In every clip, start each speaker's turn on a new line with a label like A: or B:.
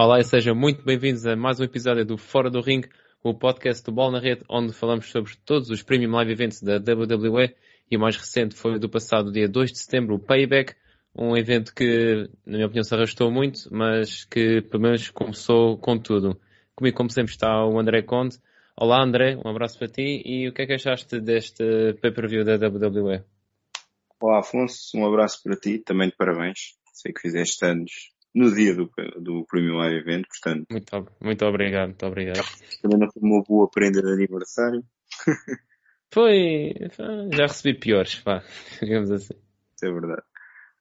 A: Olá e sejam muito bem-vindos a mais um episódio do Fora do Ring, o podcast do Bola na Rede, onde falamos sobre todos os Premium Live Events da WWE e o mais recente foi do passado dia 2 de setembro, o Payback, um evento que, na minha opinião, se arrastou muito, mas que pelo menos começou com tudo. Comigo, como sempre, está o André Conde. Olá André, um abraço para ti e o que é que achaste deste pay-per-view da WWE?
B: Olá Afonso, um abraço para ti, também de parabéns. Sei que fizeste anos no dia do, do Premium Live Event, portanto.
A: Muito, muito obrigado, muito obrigado.
B: Também não foi uma boa prenda de aniversário.
A: foi, já recebi piores, pá, digamos assim.
B: É verdade.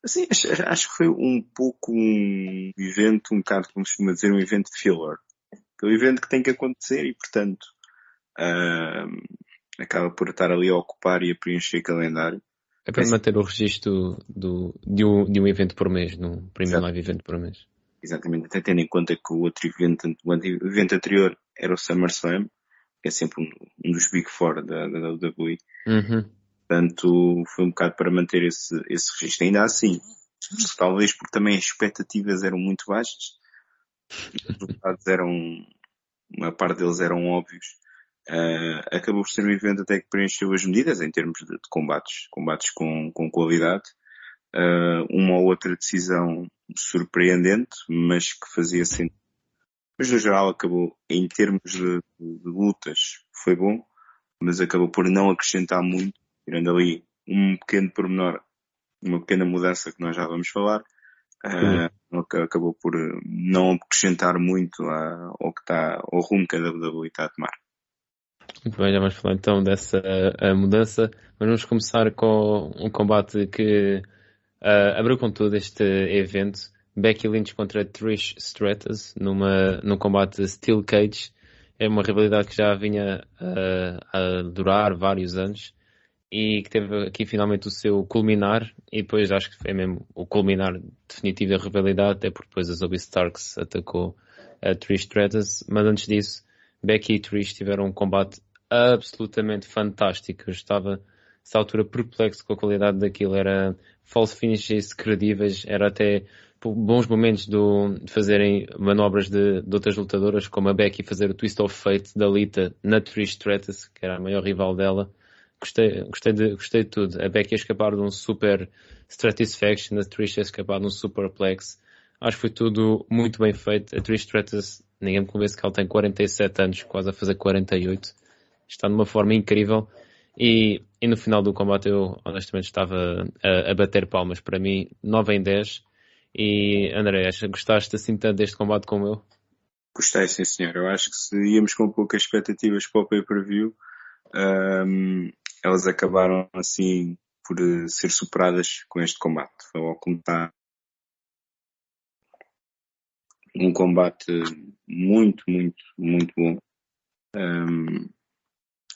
B: Assim, acho, acho, que foi um pouco um evento, um bocado como se costuma dizer, um evento filler. Aquele evento que tem que acontecer e, portanto, uh, acaba por estar ali a ocupar e a preencher calendário.
A: É para manter o registro do, de, um, de um evento por mês, num primeiro live evento por mês.
B: Exatamente, até tendo em conta que o outro evento, o evento anterior era o SummerSlam, que é sempre um, um dos Big Four da, da WWE.
A: Uhum.
B: Portanto, foi um bocado para manter esse, esse registro. Ainda assim, talvez porque também as expectativas eram muito baixas, os resultados eram, uma parte deles eram óbvios, Uh, acabou por ser um evento até que preencheu as medidas em termos de, de combates, combates com, com qualidade. Uh, uma ou outra decisão surpreendente, mas que fazia sentido. Mas no geral acabou, em termos de, de, lutas, foi bom, mas acabou por não acrescentar muito, tirando ali um pequeno pormenor, uma pequena mudança que nós já vamos falar. Uh, acabou por não acrescentar muito ao que está, ao rumo que a WWE está a tomar.
A: Muito bem, já vamos falar então dessa mudança, mas vamos começar com um combate que uh, abriu com tudo este evento. Becky Lynch contra Trish Stratus numa, num combate Steel Cage. É uma rivalidade que já vinha uh, a durar vários anos e que teve aqui finalmente o seu culminar e depois acho que foi mesmo o culminar definitivo da rivalidade até porque depois a Zoe Starks atacou a Trish Stratus, mas antes disso Becky e Trish tiveram um combate absolutamente fantástico. Eu estava, nessa altura, perplexo com a qualidade daquilo. Era false finishes credíveis, era até bons momentos do, de fazerem manobras de, de, outras lutadoras, como a Becky fazer o Twist of Fate da Lita na Trish Stratus, que era a maior rival dela. Gostei, gostei, de, gostei de tudo. A Becky escapar de um super Stratisfaction, a Trish escapar de um Superplex. Acho que foi tudo muito bem feito. A Trish Stratus, ninguém me convence que ela tem 47 anos, quase a fazer 48 está numa forma incrível. E, e no final do combate eu honestamente estava a, a, bater palmas. Para mim, 9 em 10. E André, gostaste assim tanto deste combate como eu?
B: Gostei, sim senhor. Eu acho que se íamos com poucas expectativas para o pay-per-view, um, elas acabaram assim por eh, ser superadas com este combate. Foi ao como um combate muito, muito, muito bom. Um,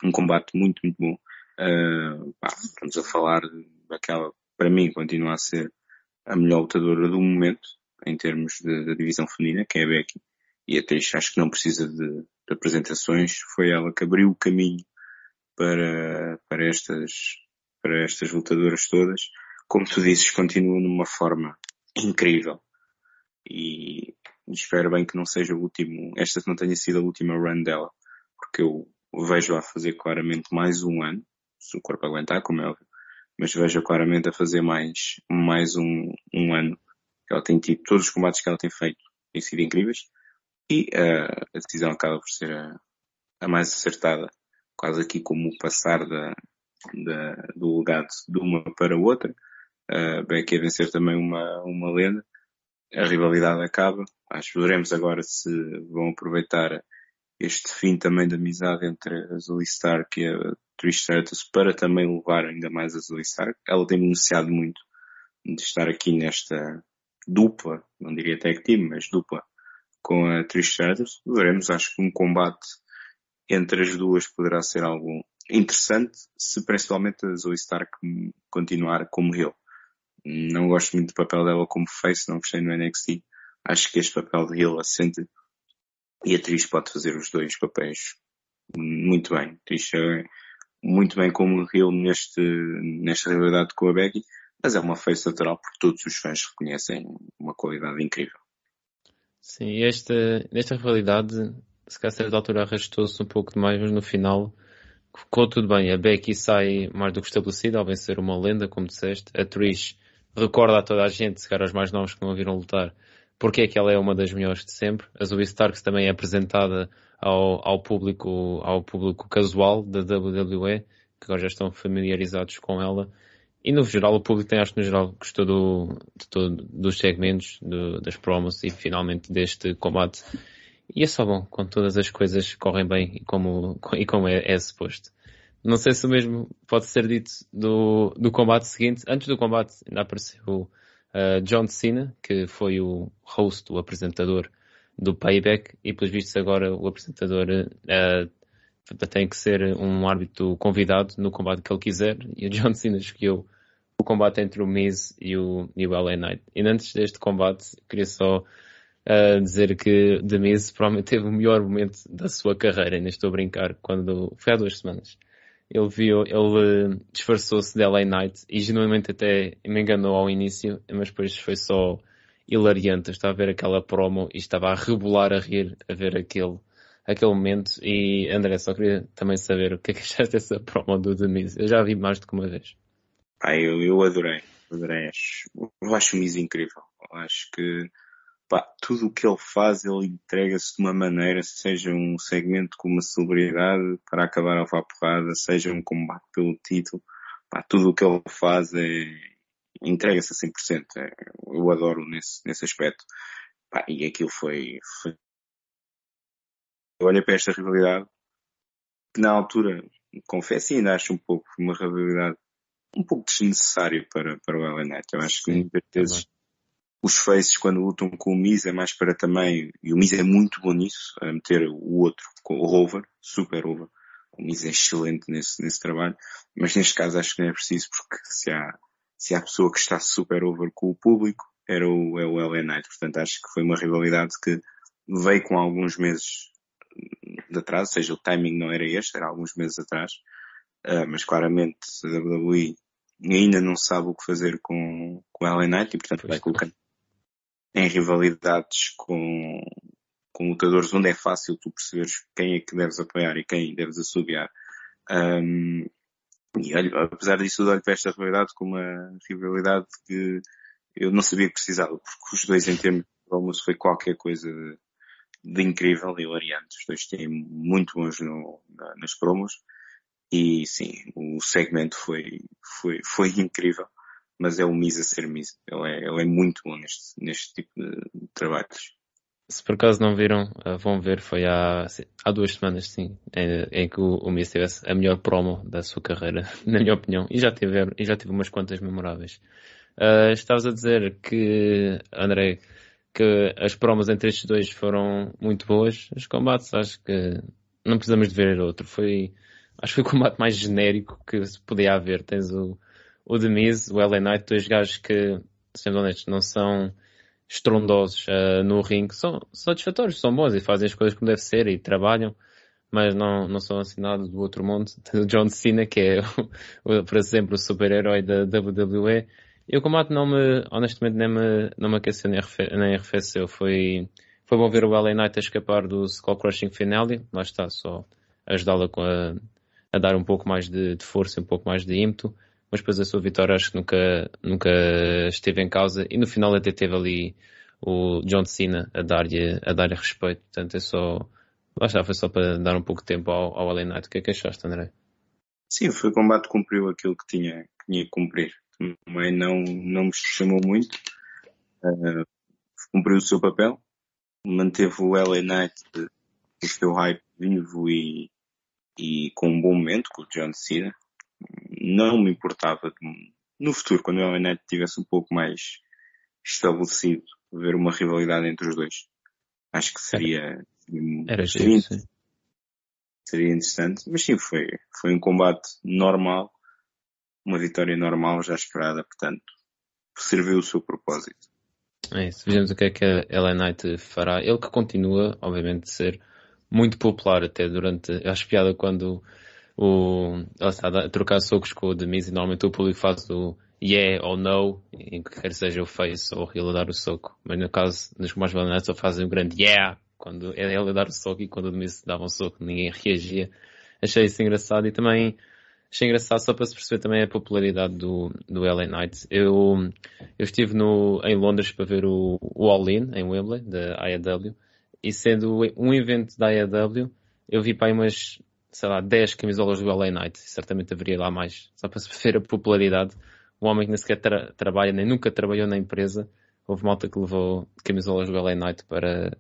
B: um combate muito, muito bom. Uh, pá, estamos a falar daquela, para mim, continua a ser a melhor lutadora do momento, em termos da divisão feminina, que é a Becky. E a Trish acho que não precisa de, de, apresentações. Foi ela que abriu o caminho para, para estas, para estas lutadoras todas. Como tu dizes, continua numa forma incrível. E espero bem que não seja o último, esta não tenha sido a última run dela, porque eu vejo a fazer claramente mais um ano, se o corpo aguentar, como é óbvio, mas vejo claramente a fazer mais, mais um, um ano. Ela tem tido, todos os combates que ela tem feito têm sido incríveis e uh, a decisão acaba por ser a, a, mais acertada, quase aqui como o passar da, da, do legado de uma para outra. Uh, Becky a vencer também uma, uma lenda. A rivalidade acaba. Acho veremos agora se vão aproveitar este fim também da amizade entre a Zoe Stark e a Trish Stratus para também levar ainda mais a Zoe Stark. Ela tem anunciado muito de estar aqui nesta dupla, não diria tag team, mas dupla com a Trish Stratus. Veremos, acho que um combate entre as duas poderá ser algo interessante, se principalmente a Zoe Stark continuar como heel. Não gosto muito do papel dela como face, não gostei no NXT. Acho que este papel de heel assente e a atriz pode fazer os dois papéis muito bem. Atriz é muito bem como Hill neste, nesta realidade com a Becky, mas é uma face lateral porque todos os fãs reconhecem uma qualidade incrível.
A: Sim, esta, nesta rivalidade, se calhar a certa altura arrastou-se um pouco demais, mas no final ficou tudo bem. A Becky sai mais do que estabelecida ao vencer uma lenda, como disseste. A Trish recorda a toda a gente, se calhar aos mais novos que não a viram lutar, porque é que ela é uma das melhores de sempre. A Zoe Starks também é apresentada ao, ao público, ao público casual da WWE, que agora já estão familiarizados com ela. E no geral, o público tem, acho que no geral, gostou do, de todo, dos segmentos, do, das promos e finalmente deste combate. E é só bom quando todas as coisas correm bem e como, e como é, é suposto. Não sei se o mesmo pode ser dito do, do combate seguinte. Antes do combate ainda apareceu uh, John Cena, que foi o host, o apresentador do Payback, e pelos vistos agora o apresentador uh, tem que ser um árbitro convidado no combate que ele quiser, e o John Cena escolheu o combate entre o Miz e o, e o LA Knight. E antes deste combate, queria só uh, dizer que The Miz provavelmente teve o melhor momento da sua carreira, ainda estou a brincar, quando foi há duas semanas. Ele viu, ele disfarçou-se de LA Knight e genuinamente até me enganou ao início, mas depois foi só hilariante. Eu estava a ver aquela promo e estava a rebolar a rir a ver aquele, aquele momento. E André, só queria também saber o que é que achaste dessa promo do The Miz. Eu já vi mais do que uma vez.
B: Ah, eu, eu adorei. Adorei. Eu acho o Miz incrível. Acho que pá, tudo o que ele faz, ele entrega-se de uma maneira, seja um segmento com uma celebridade para acabar a porrada, seja um combate pelo título, pá, tudo o que ele faz é, entrega-se a 100%. É, eu adoro nesse, nesse aspecto. Pá, e aquilo foi, foi... Eu olhei para esta rivalidade, que na altura, confesso, ainda acho um pouco uma rivalidade um pouco desnecessária para, para o LA Knight. Eu acho que muitas vezes os faces quando lutam com o Miz é mais para também, e o Miz é muito bom nisso, a meter o outro, com o Rover, super over. O Miz é excelente nesse, nesse trabalho, mas neste caso acho que não é preciso porque se há, se há pessoa que está super over com o público, era o, é o LA Knight. Portanto acho que foi uma rivalidade que veio com alguns meses de atraso, ou seja, o timing não era este, era alguns meses atrás, uh, mas claramente a WWE ainda não sabe o que fazer com, com o LA Knight e portanto vai colocando em rivalidades com, com lutadores onde é fácil tu perceberes quem é que deves apoiar e quem deves assobiar. Um, e olho, apesar disso, olho para esta rivalidade como uma rivalidade que eu não sabia que precisava, porque os dois em termos de almoço foi qualquer coisa de, de incrível e hilariante. Os dois têm muito bons no, na, nas promos. E sim, o segmento foi, foi, foi incrível mas é o Miz a ser Miz. Ele é, ele é muito bom neste, neste tipo de trabalhos.
A: Se por acaso não viram, eh, vão ver, foi há, há duas semanas, sim, em, em que o, o Miz tivesse a melhor promo da sua carreira, na minha opinião, e já teve, e já tive umas quantas memoráveis. Uh, estavas a dizer que, André, que as promos entre estes dois foram muito boas. Os combates, acho que não precisamos de ver outro. Foi, acho que foi o combate mais genérico que se podia haver. Tens o, o Demise, o LA Knight, dois gajos que, sendo honestos, não são estrondosos uh, no ringue, são satisfatórios, são bons e fazem as coisas como deve ser e trabalham, mas não, não são assinados do outro mundo. John Cena, que é, o, exemplo, o super-herói da WWE, e o combate não me, honestamente, nem me, não me aqueceu nem, nem arrefeceu. Foi, foi bom ver o LA Knight a escapar do Skull Crushing Finale, lá está, só ajudá-la a, a dar um pouco mais de, de força, um pouco mais de ímpeto mas depois a sua vitória acho que nunca, nunca esteve em causa e no final até teve ali o John Cena a dar-lhe a dar respeito. Portanto, é só. Lá está, foi só para dar um pouco de tempo ao, ao LA Knight. O que é que achaste, André?
B: Sim, foi o combate cumpriu aquilo que tinha, que tinha que cumprir. Também não, não me chamou muito. Uh, cumpriu o seu papel. Manteve o LA Knight o seu hype vivo e, e com um bom momento com o John Cena não me importava no futuro, quando o LA tivesse um pouco mais estabelecido, ver uma rivalidade entre os dois. Acho que seria,
A: Era seria, giro,
B: seria interessante, mas sim, foi, foi um combate normal, uma vitória normal já esperada, portanto, serviu o seu propósito.
A: É isso, vejamos o que é que a LA Knight fará. Ele que continua, obviamente, de ser muito popular até durante, acho piada quando o, a trocar socos com o Demise e normalmente o público faz o yeah ou no, em que quer seja o face ou heel a dar o soco. Mas no caso, nos mais valentes só fazem o grande yeah quando é ele a dar o soco e quando o Demise dava um soco ninguém reagia. Achei isso engraçado e também achei engraçado só para se perceber também a popularidade do, do LA Knight. Eu, eu estive no, em Londres para ver o, o All In, em Wembley, da IAW, e sendo um evento da IAW, eu vi para aí umas, sei lá, 10 camisolas do LA Knight, certamente haveria lá mais, só para se ver a popularidade um homem que nem sequer tra trabalha, nem nunca trabalhou na empresa, houve malta que levou camisolas do LA Knight para,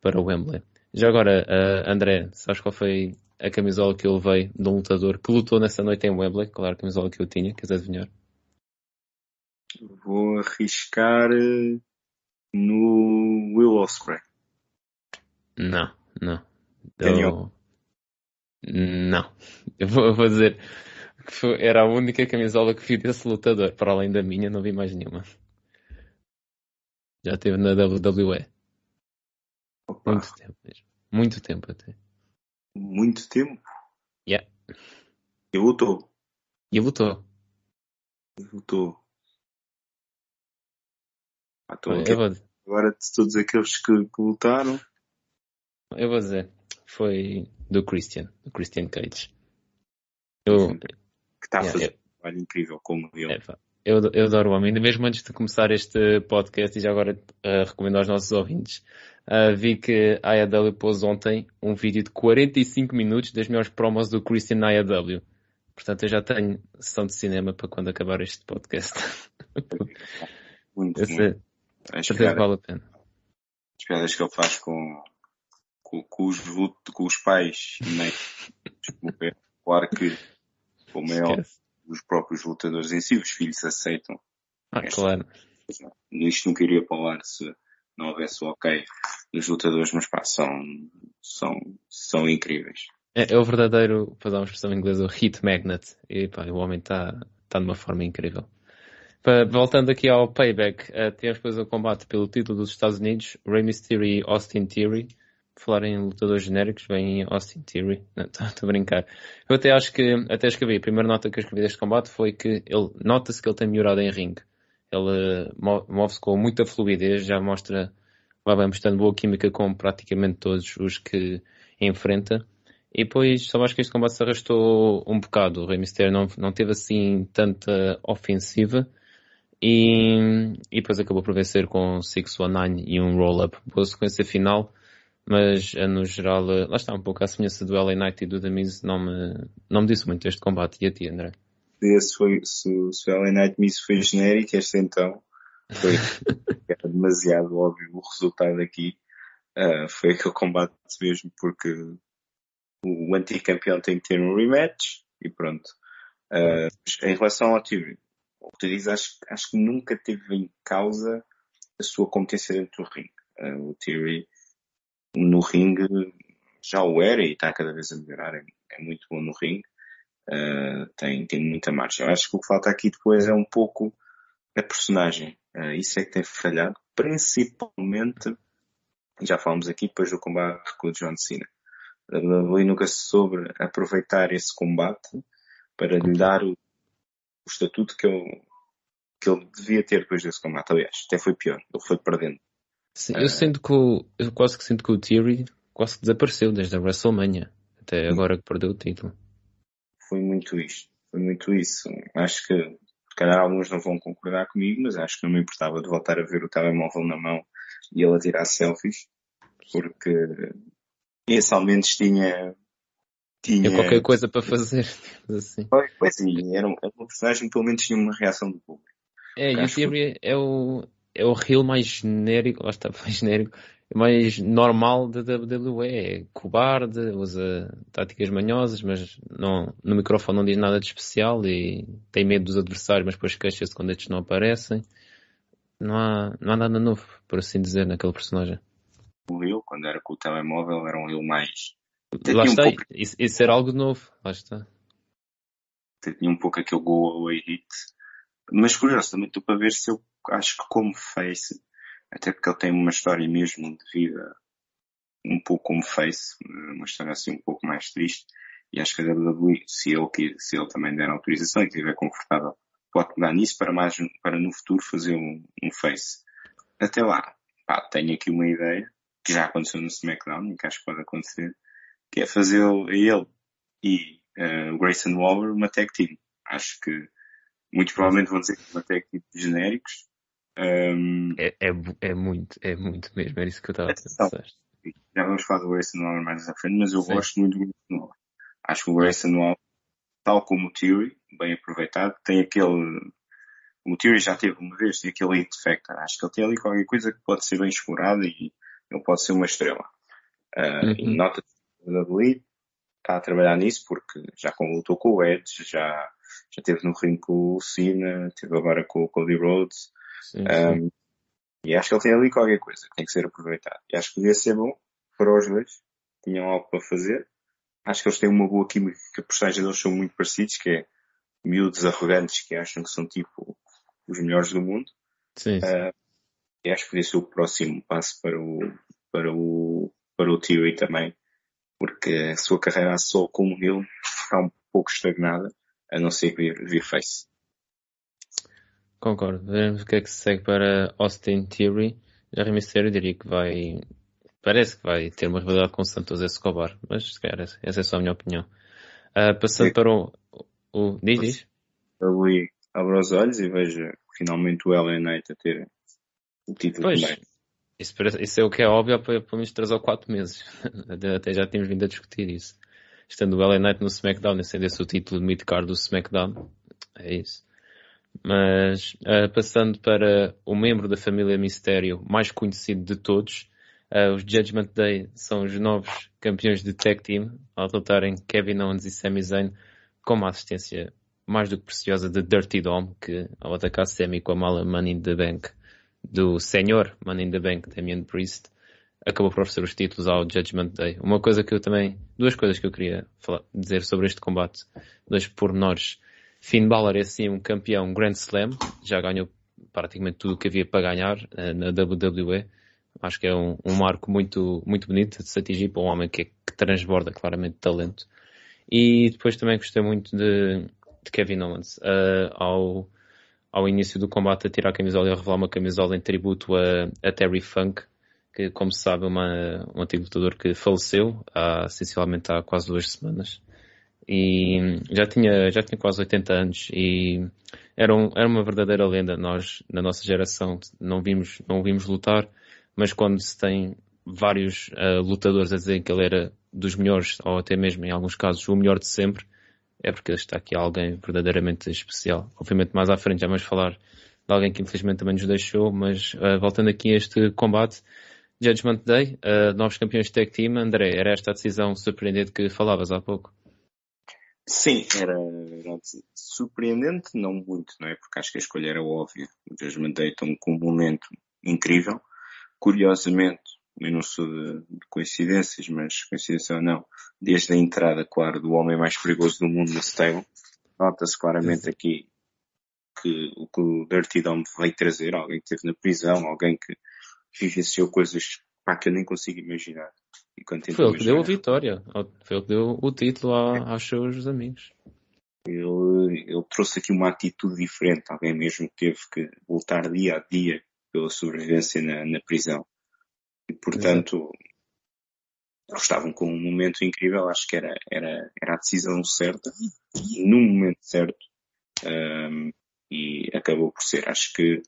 A: para o Wembley. Já agora, uh, André, sabes qual foi a camisola que eu levei de um lutador que lutou nessa noite em Wembley? Qual era a camisola que eu tinha? Queres adivinhar?
B: Vou arriscar eh, no Will Ospreay.
A: Não, não. Eu... Não. Eu vou, eu vou dizer foi, era a única camisola que vi desse lutador. Para além da minha, não vi mais nenhuma. Já teve na WWE. Opa. Muito tempo mesmo. Muito tempo até.
B: Muito tempo?
A: Yeah.
B: E lutou.
A: E lutou.
B: E lutou. Ah, então, vou... Agora de todos aqueles que, que lutaram.
A: Eu vou dizer. Foi do Christian. Do Christian Cage. Eu,
B: que está yeah, a fazer um trabalho incrível como ele. É,
A: eu, eu adoro o homem. Ainda mesmo antes de começar este podcast, e já agora uh, recomendo aos nossos ouvintes, uh, vi que a AEW pôs ontem um vídeo de 45 minutos das melhores promos do Christian na AEW. Portanto, eu já tenho sessão de cinema para quando acabar este podcast.
B: Muito, muito. Piadas, vale a pena. As piadas que ele faz com, com, com, os, com os pais, né? claro que como é óbvio, os próprios lutadores em si, os filhos aceitam.
A: Ah, claro.
B: Isto nunca iria para o ar se não houvesse o ok dos lutadores, mas pá, são, são, são incríveis.
A: É, é o verdadeiro, para dar uma expressão em inglês, o hit magnet. E pá, o homem está tá numa forma incrível. Voltando aqui ao payback, uh, temos depois o combate pelo título dos Estados Unidos, Rey Mysterio e Austin Theory falar em lutadores genéricos, vem Austin Theory. Estou a brincar. Eu até acho que, até escrevi, a primeira nota que eu escrevi deste combate foi que ele, nota-se que ele tem melhorado em ringue. Ele move-se com muita fluidez, já mostra, vai bem mostrando boa química com praticamente todos os que enfrenta. E depois, só acho que este combate se arrastou um bocado. O Rey Mysterio não, não teve assim tanta ofensiva. E, e depois acabou por vencer com 619 e um roll-up. Boa sequência final mas eh, no geral, eh, lá está um pouco a semelhança do LA Knight e do Damiz não me, não me disse muito este combate. E a ti, André?
B: Esse foi, se, se o LA Knight Miz foi genérico, este então foi era demasiado óbvio o resultado aqui. Uh, foi aquele combate mesmo porque o anticampeão tem que ter um rematch e pronto. Uh, em relação ao Theory, o que tu dizes, acho, acho que nunca teve em causa a sua competência dentro do ring. Uh, o Theory no ringue já o era e está cada vez a melhorar, é, é muito bom no ringue, uh, tem, tem muita marcha. Eu acho que o que falta aqui depois é um pouco a personagem, uh, isso é que tem falhado, principalmente, já falamos aqui depois do combate com o John Cena. A WWE nunca soube aproveitar esse combate para lhe dar o, o estatuto que ele, que ele devia ter depois desse combate. Aliás, até foi pior, ele foi perdendo.
A: Sim, eu sinto que o, eu quase que sinto que o Theory quase que desapareceu desde a WrestleMania até agora que perdeu o título.
B: Foi muito isto, foi muito isso. Acho que, se calhar alguns não vão concordar comigo, mas acho que não me importava de voltar a ver o telemóvel na mão e ele a tirar selfies, porque esse ao menos tinha,
A: tinha qualquer coisa para fazer, assim.
B: Pois sim, era um, era um personagem que pelo menos tinha uma reação do público.
A: É, e o Theory é o, é o reel mais genérico, lá está, mais genérico, mais normal da WWE. É cobarde, usa táticas manhosas, mas não, no microfone não diz nada de especial e tem medo dos adversários, mas depois queixa-se quando estes não aparecem. Não há, não há nada novo, por assim dizer, naquele personagem.
B: O Rio, quando era com o telemóvel, era um Rio mais.
A: Lá está, um pouco... isso, isso era algo novo, lá está.
B: Tinha um pouco aquele go away hit. Mas curioso, também estou para ver se eu acho que como face, até porque ele tem uma história mesmo de vida um pouco como face, uma história assim um pouco mais triste, e acho que a WWE, se ele, se ele também der autorização e estiver confortável pode pegar nisso para mais, para no futuro fazer um, um face. Até lá, pá, tenho aqui uma ideia, que já aconteceu no SmackDown e que acho que pode acontecer, que é fazer ele e uh, Grayson Waller uma tag team. Acho que muito provavelmente vão dizer que uma tag team de genéricos. Um,
A: é, é, é, muito, é muito mesmo, era isso que eu estava a pensar.
B: Já vamos falar do Grayson Waller mais à frente, mas eu Sim. gosto muito do Grayson Waller. Acho que o Grayson Waller, tal como o Theory, bem aproveitado, tem aquele o Theory já teve uma vez, tem aquele hit factor. Acho que ele tem ali qualquer coisa que pode ser bem explorada e ele pode ser uma estrela. Uh, uhum. Nota-se da WWE está a trabalhar nisso porque já lutou com o Edge, já, já teve no ring com o Cena, teve agora com o Cody Rhodes. Sim, um, E acho que ele tem ali qualquer coisa que tem que ser aproveitado. E acho que podia ser bom para os dois. Tinham algo para fazer. Acho que eles têm uma boa química, que a personagem deles são muito parecidos, que é miúdos arrogantes que acham que são tipo os melhores do mundo.
A: Sim, sim. Uh,
B: e acho que podia ser o próximo passo para o, para o, para o Theory também, porque a sua carreira só como ele está um pouco estagnada, a não ser vir, vir face.
A: Concordo. Veremos o que é que se segue para Austin Theory. Já Rey Mysterio diria que vai, parece que vai ter uma rivalidade com Santos Escobar, mas se calhar essa é só a minha opinião. Uh, passando Sim. para o, o, diz, diz.
B: Ali abro os olhos e vejo finalmente o LA Knight a ter o título pois, também.
A: Isso, parece, isso é o que é óbvio há pelo menos 3 ou 4 meses. Até já tínhamos vindo a discutir isso. Estando o LA Knight no SmackDown e sendo esse o título de mid-card do SmackDown, é isso. Mas, uh, passando para o membro da família Mistério mais conhecido de todos, uh, os Judgment Day são os novos campeões de tag team, ao derrotarem Kevin Owens e Sami Zayn com uma assistência mais do que preciosa de Dirty Dom, que ao atacar Sami com a mala Money in the Bank do senhor Money in the Bank, Damien Priest, acabou por oferecer os títulos ao Judgment Day. Uma coisa que eu também, duas coisas que eu queria falar, dizer sobre este combate, dois pormenores. Finn Balor é sim um campeão Grand Slam, já ganhou praticamente tudo o que havia para ganhar uh, na WWE. Acho que é um, um, marco muito, muito bonito de se atingir para um homem que, que transborda claramente talento. E depois também gostei muito de, de Kevin Owens uh, ao ao início do combate a tirar a camisola e a revelar uma camisola em tributo a, a Terry Funk, que como se sabe é uma, um antigo lutador que faleceu há, há quase duas semanas. E já tinha, já tinha quase 80 anos e era, um, era uma verdadeira lenda. Nós, na nossa geração, não vimos, não vimos lutar, mas quando se tem vários uh, lutadores a dizer que ele era dos melhores, ou até mesmo em alguns casos o melhor de sempre, é porque está aqui alguém verdadeiramente especial. Obviamente mais à frente já vamos falar de alguém que infelizmente também nos deixou, mas uh, voltando aqui a este combate, Judgment Day, uh, novos campeões de tag team, André, era esta a decisão surpreendente que falavas há pouco?
B: Sim, era, era surpreendente, não muito, não é? Porque acho que a escolha era óbvia. O Judgment Day estão com um momento incrível. Curiosamente, eu não sou de, de, coincidências, mas coincidência ou não, desde a entrada, claro, do homem mais perigoso do mundo stable, nota-se claramente aqui que o que o Dirty Dom veio trazer, alguém que esteve na prisão, alguém que vivenciou coisas pá, que eu nem consigo imaginar.
A: Foi ele que deu a vitória, foi ele que deu o título a, aos seus amigos.
B: Ele, ele trouxe aqui uma atitude diferente, alguém mesmo teve que lutar dia a dia pela sobrevivência na, na prisão. E, portanto, eles estavam com um momento incrível, acho que era, era, era a decisão certa, no momento certo, um, e acabou por ser. Acho que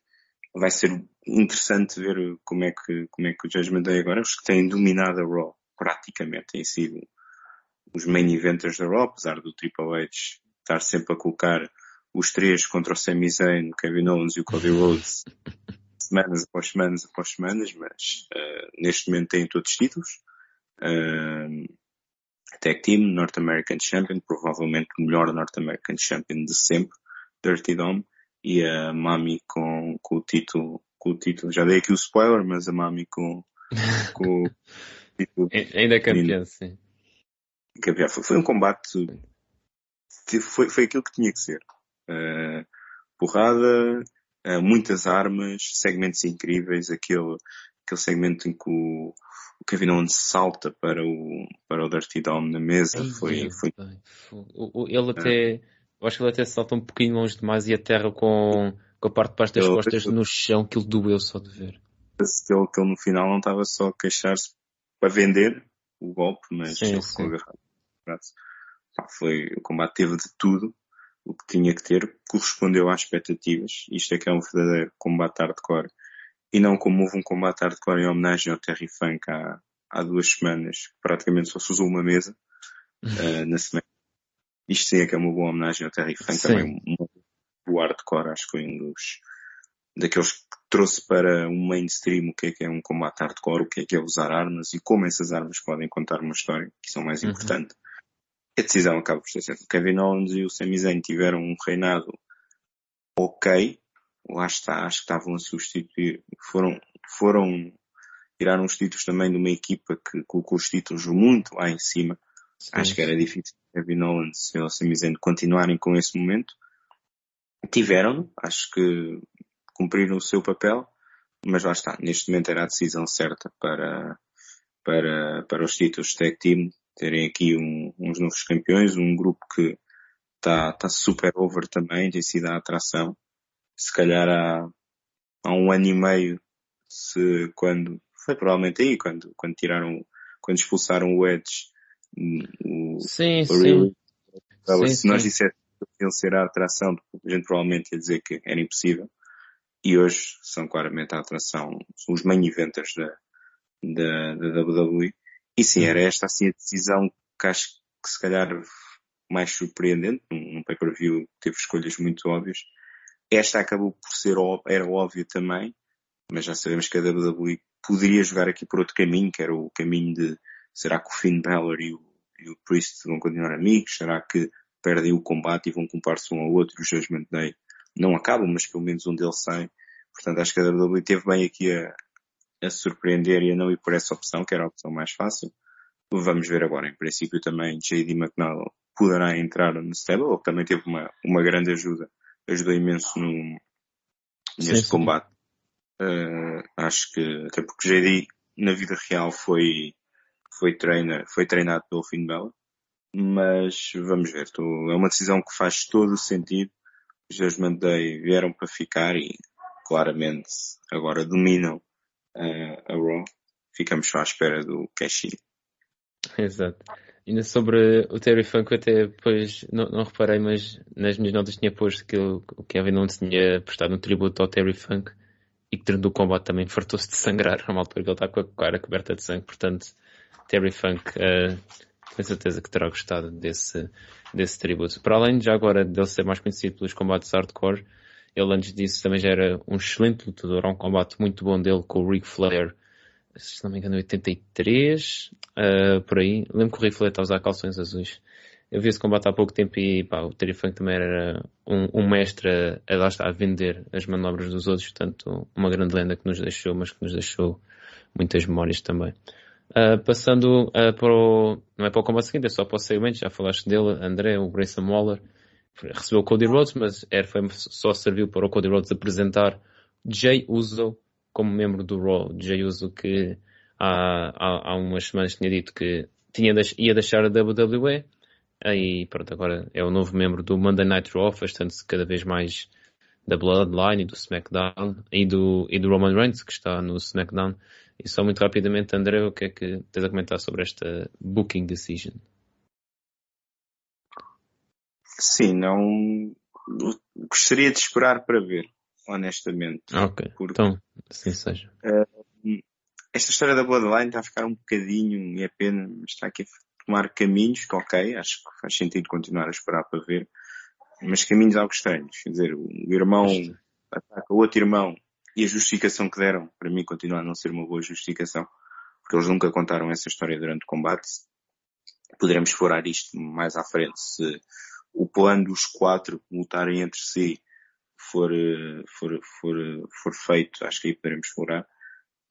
B: vai ser interessante ver como é que, como é que o Judgment Day agora, os que têm dominado a Raw, praticamente, têm sido os main eventers da Raw, apesar do Triple H estar sempre a colocar os três contra o Sami Zayn, o Kevin Owens e o Cody Rhodes semanas após semanas após semanas, mas uh, neste momento têm todos os títulos. Uh, Tag Team, North American Champion, provavelmente o melhor North American Champion de sempre, Dirty Dom, e a Mami com, com o título, com o título, já dei aqui o spoiler, mas a Mami com, com o
A: título. Ainda é campeã, sim.
B: Campeã. Foi, foi um combate, foi, foi aquilo que tinha que ser. Uh, porrada, uh, muitas armas, segmentos incríveis, aquele, aquele segmento em que o, o Kevin Owens salta para o, para o Dirty Dom na mesa, Ai, foi, foi...
A: Ele até, Eu acho que ele até salta um pouquinho longe demais e a terra com, com a parte de baixo das costas no chão, que ele doeu só de ver.
B: Que ele, que ele no final não estava só a queixar-se para vender o golpe, mas sim, ele ficou agarrado. Foi, o combate teve de tudo o que tinha que ter, correspondeu às expectativas. Isto é que é um verdadeiro combate hardcore. E não como houve um combate hardcore em homenagem ao Terry Funk há, há duas semanas, praticamente só se usou uma mesa uh, na semana. Isto sim é que é uma boa homenagem ao Terry Funk, sim. também um, um hardcore, acho que foi um dos daqueles que trouxe para um mainstream o que é que é um combate hardcore, o que é que é usar armas e como essas armas podem contar uma história, que são mais uhum. importante. A decisão acaba por ser certa. Kevin Owens e o Sami Zayn tiveram um reinado ok, lá está, acho que estavam a substituir, foram, foram, tiraram os títulos também de uma equipa que colocou os títulos muito lá em cima. Sim. Acho que era difícil Kevin Owens e o Sami Zayn continuarem com esse momento. Tiveram, acho que cumpriram o seu papel, mas lá está, neste momento era a decisão certa para, para, para os títulos tag team terem aqui um, uns novos campeões, um grupo que está tá super over também, tem sido a atração. Se calhar há, há um ano e meio, se, quando, foi provavelmente aí, quando, quando tiraram, quando expulsaram o Edge,
A: o, sim, o sim.
B: sim. Se nós disséssemos ser a atração, a gente provavelmente ia dizer que era impossível. E hoje são claramente a atração, são os main eventers da, da, da WWE. E sim, era esta assim a decisão que acho que se calhar mais surpreendente, num pay-per-view teve escolhas muito óbvias. Esta acabou por ser, era óbvia também, mas já sabemos que a WWE poderia jogar aqui por outro caminho, que era o caminho de será que o Finn Balor e o, e o Priest vão continuar amigos? Será que perdem o combate e vão culpar-se um ao outro e o Judgment Day não acabam, mas pelo menos um deles sai. Portanto, acho que a WWE teve bem aqui a, a surpreender e a não ir por essa opção, que era a opção mais fácil. Vamos ver agora. Em princípio também JD McNall poderá entrar no stable, que também teve uma, uma grande ajuda. Ajudou imenso no, neste sim, sim. combate. Uh, acho que, até porque JD na vida real foi, foi, treina, foi treinado pelo Finn Bella. Mas vamos ver. É uma decisão que faz todo o sentido os Judgment Day vieram para ficar e claramente agora dominam uh, a Raw. Ficamos só à espera do cash -in.
A: Exato. Ainda sobre o Terry Funk, eu até depois não, não, reparei, mas nas minhas notas tinha posto que o Kevin não tinha prestado um tributo ao Terry Funk e que durante o combate também fartou-se de sangrar a uma altura que ele está com a cara coberta de sangue. Portanto, Terry Funk uh, tenho certeza que terá gostado desse, desse tributo. Para além, já agora, dele ser mais conhecido pelos combates hardcore, ele antes disso também já era um excelente lutador. Há um combate muito bom dele com o Ric Flair, se não me engano, 83, uh, por aí. Lembro que o Ric Flair estava a usar calções azuis. Eu vi esse combate há pouco tempo e pá, o Terry Funk também era um, um mestre a, lá a vender as manobras dos outros, portanto, uma grande lenda que nos deixou, mas que nos deixou muitas memórias também. Uh, passando uh, para o, não é para o combate seguinte, é só para o segmento, já falaste dele, André, o Grayson Waller, recebeu o Cody Rhodes, mas era, foi, só serviu para o Cody Rhodes apresentar Jay Uso como membro do Raw. Jay Uso que há, há, há umas semanas tinha dito que tinha, ia deixar a WWE, aí pronto, agora é o novo membro do Monday Night Raw, afastando-se cada vez mais da Bloodline e do SmackDown e do, e do Roman Reigns, que está no SmackDown. E só muito rapidamente, André, o que é que tens a comentar sobre esta booking decision?
B: Sim, não gostaria de esperar para ver, honestamente.
A: Ok, porque, então, assim seja.
B: Uh, esta história da Bloodline está a ficar um bocadinho, e é pena, mas está aqui a tomar caminhos que, ok, acho que faz sentido continuar a esperar para ver, mas caminhos algo estranhos. Quer dizer, o irmão ataca o outro irmão e a justificação que deram, para mim, continua a não ser uma boa justificação, porque eles nunca contaram essa história durante o combate. Poderemos explorar isto mais à frente se o plano dos quatro lutarem entre si for, for, for, for feito, acho que aí poderemos explorar.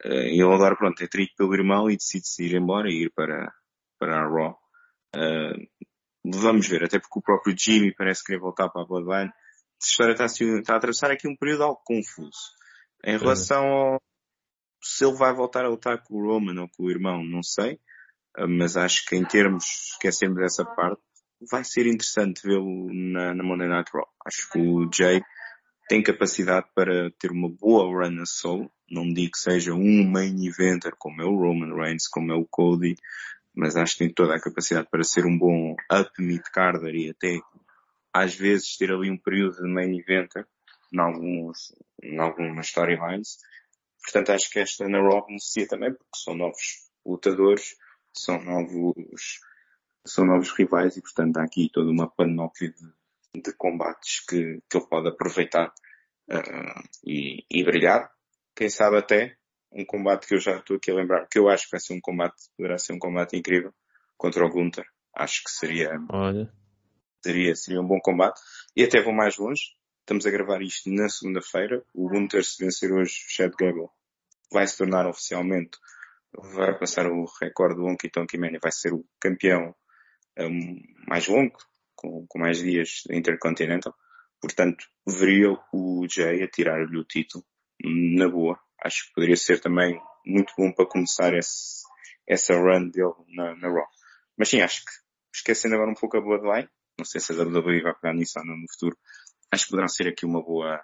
B: Uh, e ele agora, pronto, é traído pelo irmão e decide-se ir embora e ir para, para a Raw. Uh, vamos ver, até porque o próprio Jimmy parece querer voltar para a Bloodline. Essa história está, está a atravessar aqui um período algo confuso. Em relação ao se ele vai voltar a lutar com o Roman ou com o irmão, não sei. Ah, mas acho que em termos, esquecemos essa parte, vai ser interessante vê-lo na, na Monday Night Raw. Acho que o Jay tem capacidade para ter uma boa run a solo. Não digo que seja um main eventer como é o Roman Reigns, como é o Cody, mas acho que tem toda a capacidade para ser um bom up mid-carder e até às vezes ter ali um período de main eventer em, alguns, em algumas storylines. Portanto, acho que esta na Raw beneficia também porque são novos lutadores, são novos, são novos rivais e portanto há aqui toda uma panóplia de, de combates que, que ele pode aproveitar uh, e, e brilhar. Quem sabe até um combate que eu já estou aqui a lembrar, que eu acho que vai ser um combate, poderá ser um combate incrível contra o Gunther. Acho que seria,
A: Olha.
B: seria, seria um bom combate. E até vou mais longe. Estamos a gravar isto na segunda-feira. O Gunther, se vencer hoje Chad Gable, vai se tornar oficialmente, vai passar o recorde do Honky Tonky Man e vai ser o campeão um, mais longo, com, com mais dias Intercontinental. Portanto, veria o Jay a tirar-lhe o título na boa acho que poderia ser também muito bom para começar esse, essa run dele na, na Raw. Mas sim, acho que, esquecendo agora um pouco a Bloodline, não sei se a WWE vai pegar nisso ou não no futuro, acho que poderá ser aqui uma boa,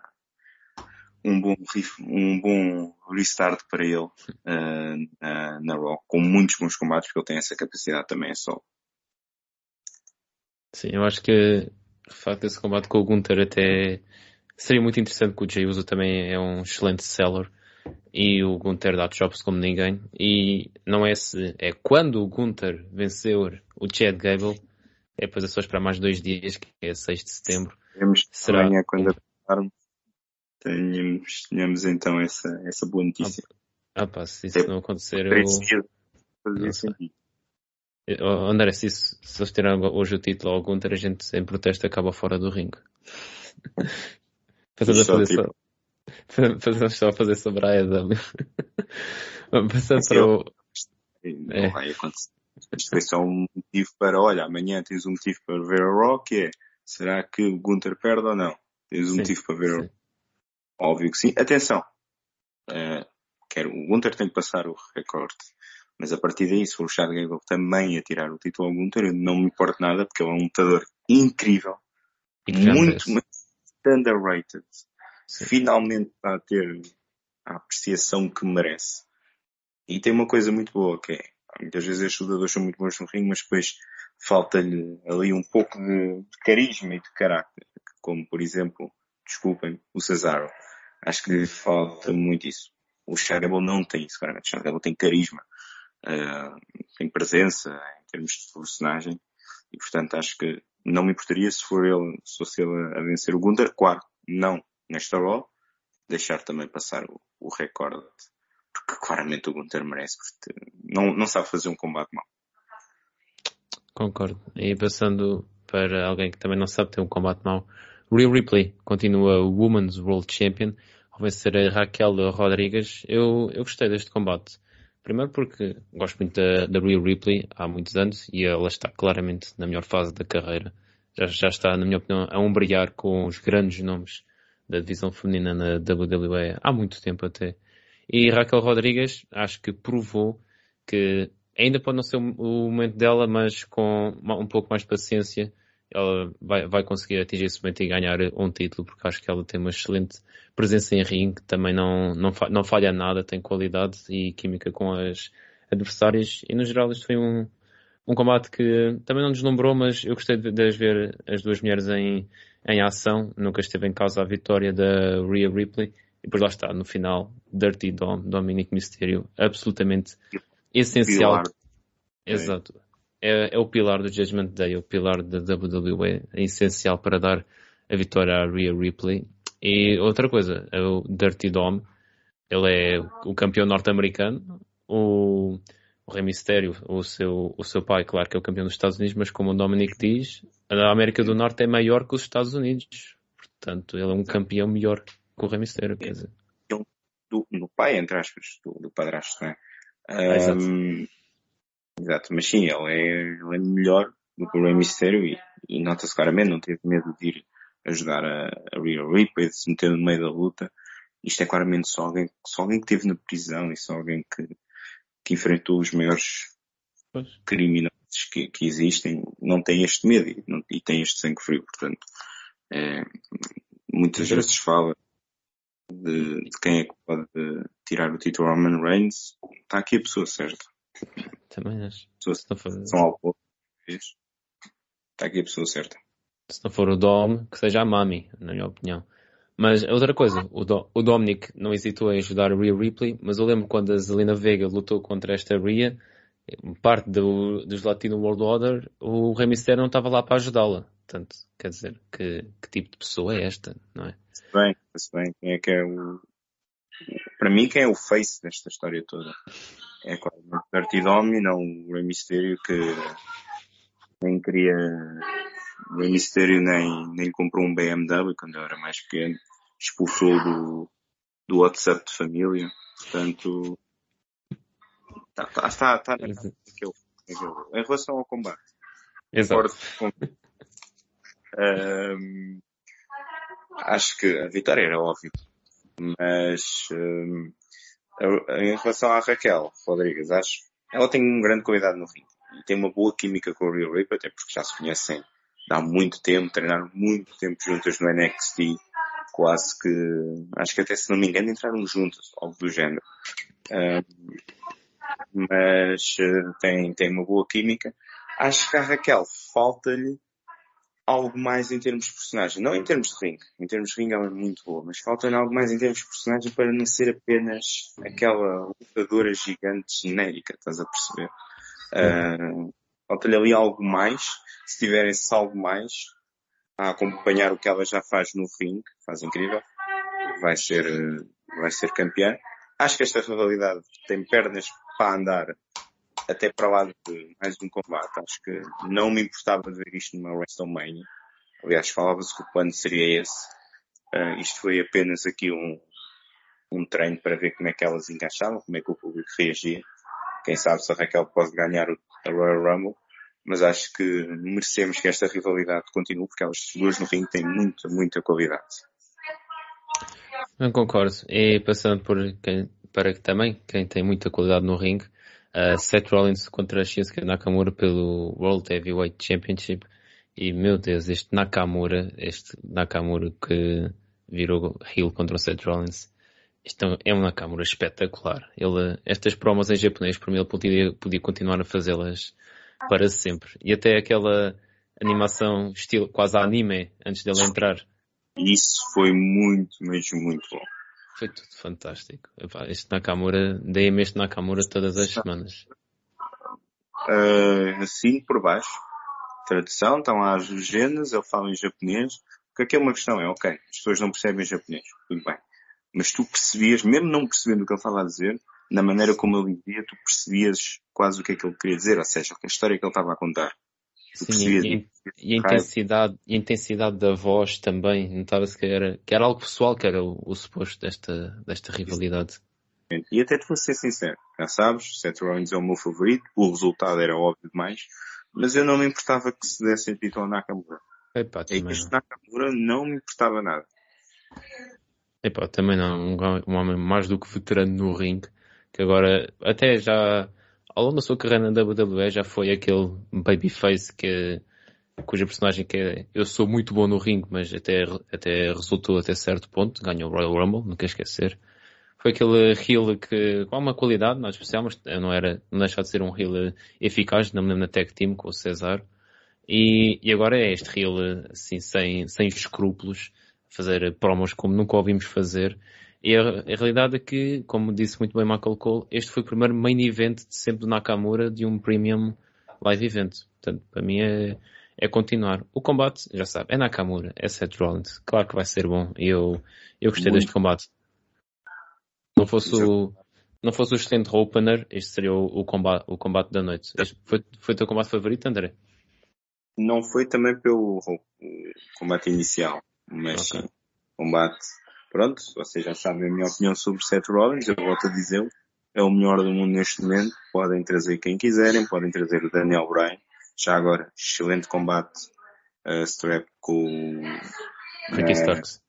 B: um bom, um bom restart para ele uh, na, Raw, com muitos bons combates, porque ele tem essa capacidade também, é só.
A: Sim, eu acho que o facto desse combate com o Gunther até seria muito interessante, que o Jey Uso também é um excelente seller e o Gunter dá chops como ninguém. E não é se, é quando o Gunter venceu o Chad Gable, é depois é só esperar mais dois dias, que é 6 de setembro.
B: Temos Será amanhã quando acabarmos, tenhamos, tenhamos então essa, essa boa notícia.
A: Ah, ah pá, se isso não acontecer, eu... Não André, se, isso, se eles tirarem hoje o título ao Gunter, a gente em protesto acaba fora do ringue. Fazendo a fazer tipo, Fazemos só a fazer sobre a AEW. Passando para o.
B: Não é. vai acontecer. Isto foi só um motivo para, olha, amanhã tens um motivo para ver a Rock, é, será que o Gunter perde ou não? Tens um sim, motivo para ver sim. Óbvio que sim. Atenção! Uh, quero, o Gunter tem que passar o recorde. Mas a partir daí, se for o Chad Gable também a tirar o título ao Gunter, eu não me importo nada, porque ele é um lutador incrível. Muito, muito underrated finalmente está a ter a apreciação que merece. E tem uma coisa muito boa que é, muitas vezes estes jogadores são muito bons no ringue, mas depois falta-lhe ali um pouco de, de, carisma e de caráter, como por exemplo, desculpem, o Cesaro. Acho que lhe falta muito isso. O Shagable não tem isso, claramente. O Shagable tem carisma, uh, tem presença em termos de personagem, e portanto acho que não me importaria se for ele, se fosse ele a vencer o Gunther. Claro, não nesta Raw, deixar também passar o, o recorde, porque claramente o Gunther merece, porque não, não sabe fazer um combate mau.
A: Concordo. E passando para alguém que também não sabe ter um combate mau, Real Ripley continua Women's World Champion ao vencer a Raquel Rodrigues. Eu, eu gostei deste combate. Primeiro porque gosto muito da, da Real Ripley há muitos anos e ela está claramente na melhor fase da carreira. Já, já está, na minha opinião, a umbrear com os grandes nomes da divisão feminina na WWE há muito tempo até. E Raquel Rodrigues acho que provou que ainda pode não ser o momento dela, mas com um pouco mais de paciência ela vai, vai conseguir atingir esse momento e ganhar um título, porque acho que ela tem uma excelente presença em ringue, também não, não, não falha nada, tem qualidade e química com as adversárias e no geral isto foi um, um combate que também não deslumbrou, mas eu gostei de, de ver as duas mulheres em, em ação, nunca esteve em causa a vitória da Rhea Ripley. E depois lá está, no final, Dirty Dom, Dominic Mysterio, absolutamente essencial. Pilar. Exato. É, é, o pilar do Judgment Day, é o pilar da WWE, é essencial para dar a vitória à Rhea Ripley. E outra coisa, é o Dirty Dom, ele é o campeão norte-americano, o o Rei Mistério, o seu, o seu pai, claro que é o campeão dos Estados Unidos, mas como o Dominic diz, a América do Norte é maior que os Estados Unidos. Portanto, ele é um campeão melhor que o Rei Mistério, quer dizer.
B: Do, do pai, entre aspas, do, do padrasto, não é? Ah, exato. exato, mas sim, ele é, ele é melhor do que o Rei Mistério e, e nota-se claramente, não teve medo de ir ajudar a, a Rhea Ripley, de se meter no meio da luta. Isto é claramente só alguém, só alguém que esteve na prisão e só alguém que, que enfrentou os maiores pois. criminosos que, que existem não têm este medo e, não, e têm este sangue frio. Portanto, é, muitas vezes fala de, de, quem é que pode tirar o título Roman Reigns. Está aqui a pessoa certa.
A: Também acho.
B: Pessoas são ao povo. Está aqui a pessoa certa.
A: Se não for o Dom, que seja a Mami, na minha opinião. Mas outra coisa, o, Do, o Dominic não hesitou em ajudar a Rhea Ripley, mas eu lembro quando a Zelina Vega lutou contra esta Rhea, parte do, dos Latino World Order, o Rey Mysterio não estava lá para ajudá-la. Portanto, quer dizer, que, que tipo de pessoa é esta, não é?
B: Bem, bem, quem é que é o... Para mim, quem é o face desta história toda? É claramente Dirty Domi, não o Rey Mysterio que nem queria o Rey Mysterio nem, nem comprou um BMW quando eu era mais pequeno. Expulsou do, do WhatsApp de família. Portanto, está, está, está, está naquele, naquele, em relação ao combate.
A: Exato.
B: Um, acho que a vitória era óbvio. Mas um, em relação à Raquel Rodrigues, acho ela tem uma grande qualidade no ringue. E tem uma boa química com o Real Rip, até porque já se conhecem há muito tempo, treinaram muito tempo juntas no NXT, quase que, acho que até se não me engano entraram juntas, algo do género. mas uh, tem, tem uma boa química. Acho que a Raquel falta-lhe algo mais em termos de personagem. Não em termos de ring. Em termos de ring ela é muito boa, mas falta-lhe algo mais em termos de personagem para não ser apenas aquela lutadora gigante genérica, estás a perceber? Uh, falta-lhe ali algo mais se tiver esse algo mais a acompanhar o que ela já faz no ring, faz incrível, vai ser, vai ser campeã. Acho que esta rivalidade tem pernas para andar até para lá de mais um combate. Acho que não me importava de ver isto numa WrestleMania. Aliás, falava-se que o plano seria esse. Uh, isto foi apenas aqui um, um treino para ver como é que elas encaixavam, como é que o público reagia. Quem sabe se a Raquel pode ganhar o, Royal Rumble mas acho que merecemos que esta rivalidade continue, porque elas duas no ringue têm muita, muita qualidade.
A: Não concordo. E passando por quem, para que também, quem tem muita qualidade no ringue, uh, Seth Rollins contra Shinsuke Nakamura pelo World Heavyweight Championship. E meu Deus, este Nakamura, este Nakamura que virou heel contra o Seth Rollins, isto é um Nakamura espetacular. Ele, estas promos em japonês, para mim, ele podia, podia continuar a fazê-las para sempre. E até aquela animação estilo quase anime antes dele entrar.
B: Isso foi muito, mesmo muito bom.
A: Foi tudo fantástico. Epá, este Nakamura, dei-me este Nakamura todas as semanas.
B: Uh, assim por baixo. Tradução, estão lá as legendas, ele fala em japonês. Porque aqui é uma questão, é ok, as pessoas não percebem japonês, tudo bem. Mas tu percebias, mesmo não percebendo o que ele estava a dizer, na maneira como ele dizia, tu percebias quase o que é que ele queria dizer, ou seja, a história que ele estava a contar.
A: Sim, e, e, a intensidade, e a intensidade da voz também, notava-se que era, que era algo pessoal, que era o, o suposto desta, desta rivalidade.
B: E até te vou ser sincero, já sabes, Seth Rollins é o meu favorito, o resultado era óbvio demais, mas eu não me importava que se desse título ao Nakamura.
A: Epá,
B: e este Nakamura não me importava nada.
A: Epá, também não, um, um homem mais do que veterano no ringue, que agora até já ao longo da sua carreira na WWE já foi aquele babyface que cuja personagem que é eu sou muito bom no ringue, mas até, até resultou até certo ponto, ganhou o Royal Rumble, nunca esquecer. Foi aquele heel que com uma qualidade mais especial, mas não era, não deixa de ser um heel eficaz, não me lembro na tag team com o Cesar. E, e agora é este heel assim, sem, sem escrúpulos, fazer promos como nunca ouvimos fazer e a, a, realidade é que, como disse muito bem Michael Cole, este foi o primeiro main event de sempre do Nakamura de um premium live event. Portanto, para mim é, é continuar. O combate, já sabe, é Nakamura, é Seth Rollins. Claro que vai ser bom. Eu, eu gostei muito. deste combate. Não fosse o, não fosse o excelente opener, este seria o, o, combate, o combate da noite. Este foi, foi o teu combate favorito, André?
B: Não foi também pelo combate inicial, mas okay. combate Pronto, vocês já sabem a minha opinião sobre Seth Rollins, eu volto a dizê-lo. É o melhor do mundo neste momento. Podem trazer quem quiserem, podem trazer o Daniel Bryan. Já agora, excelente combate uh, strap com
A: o Ricky uh, Starks.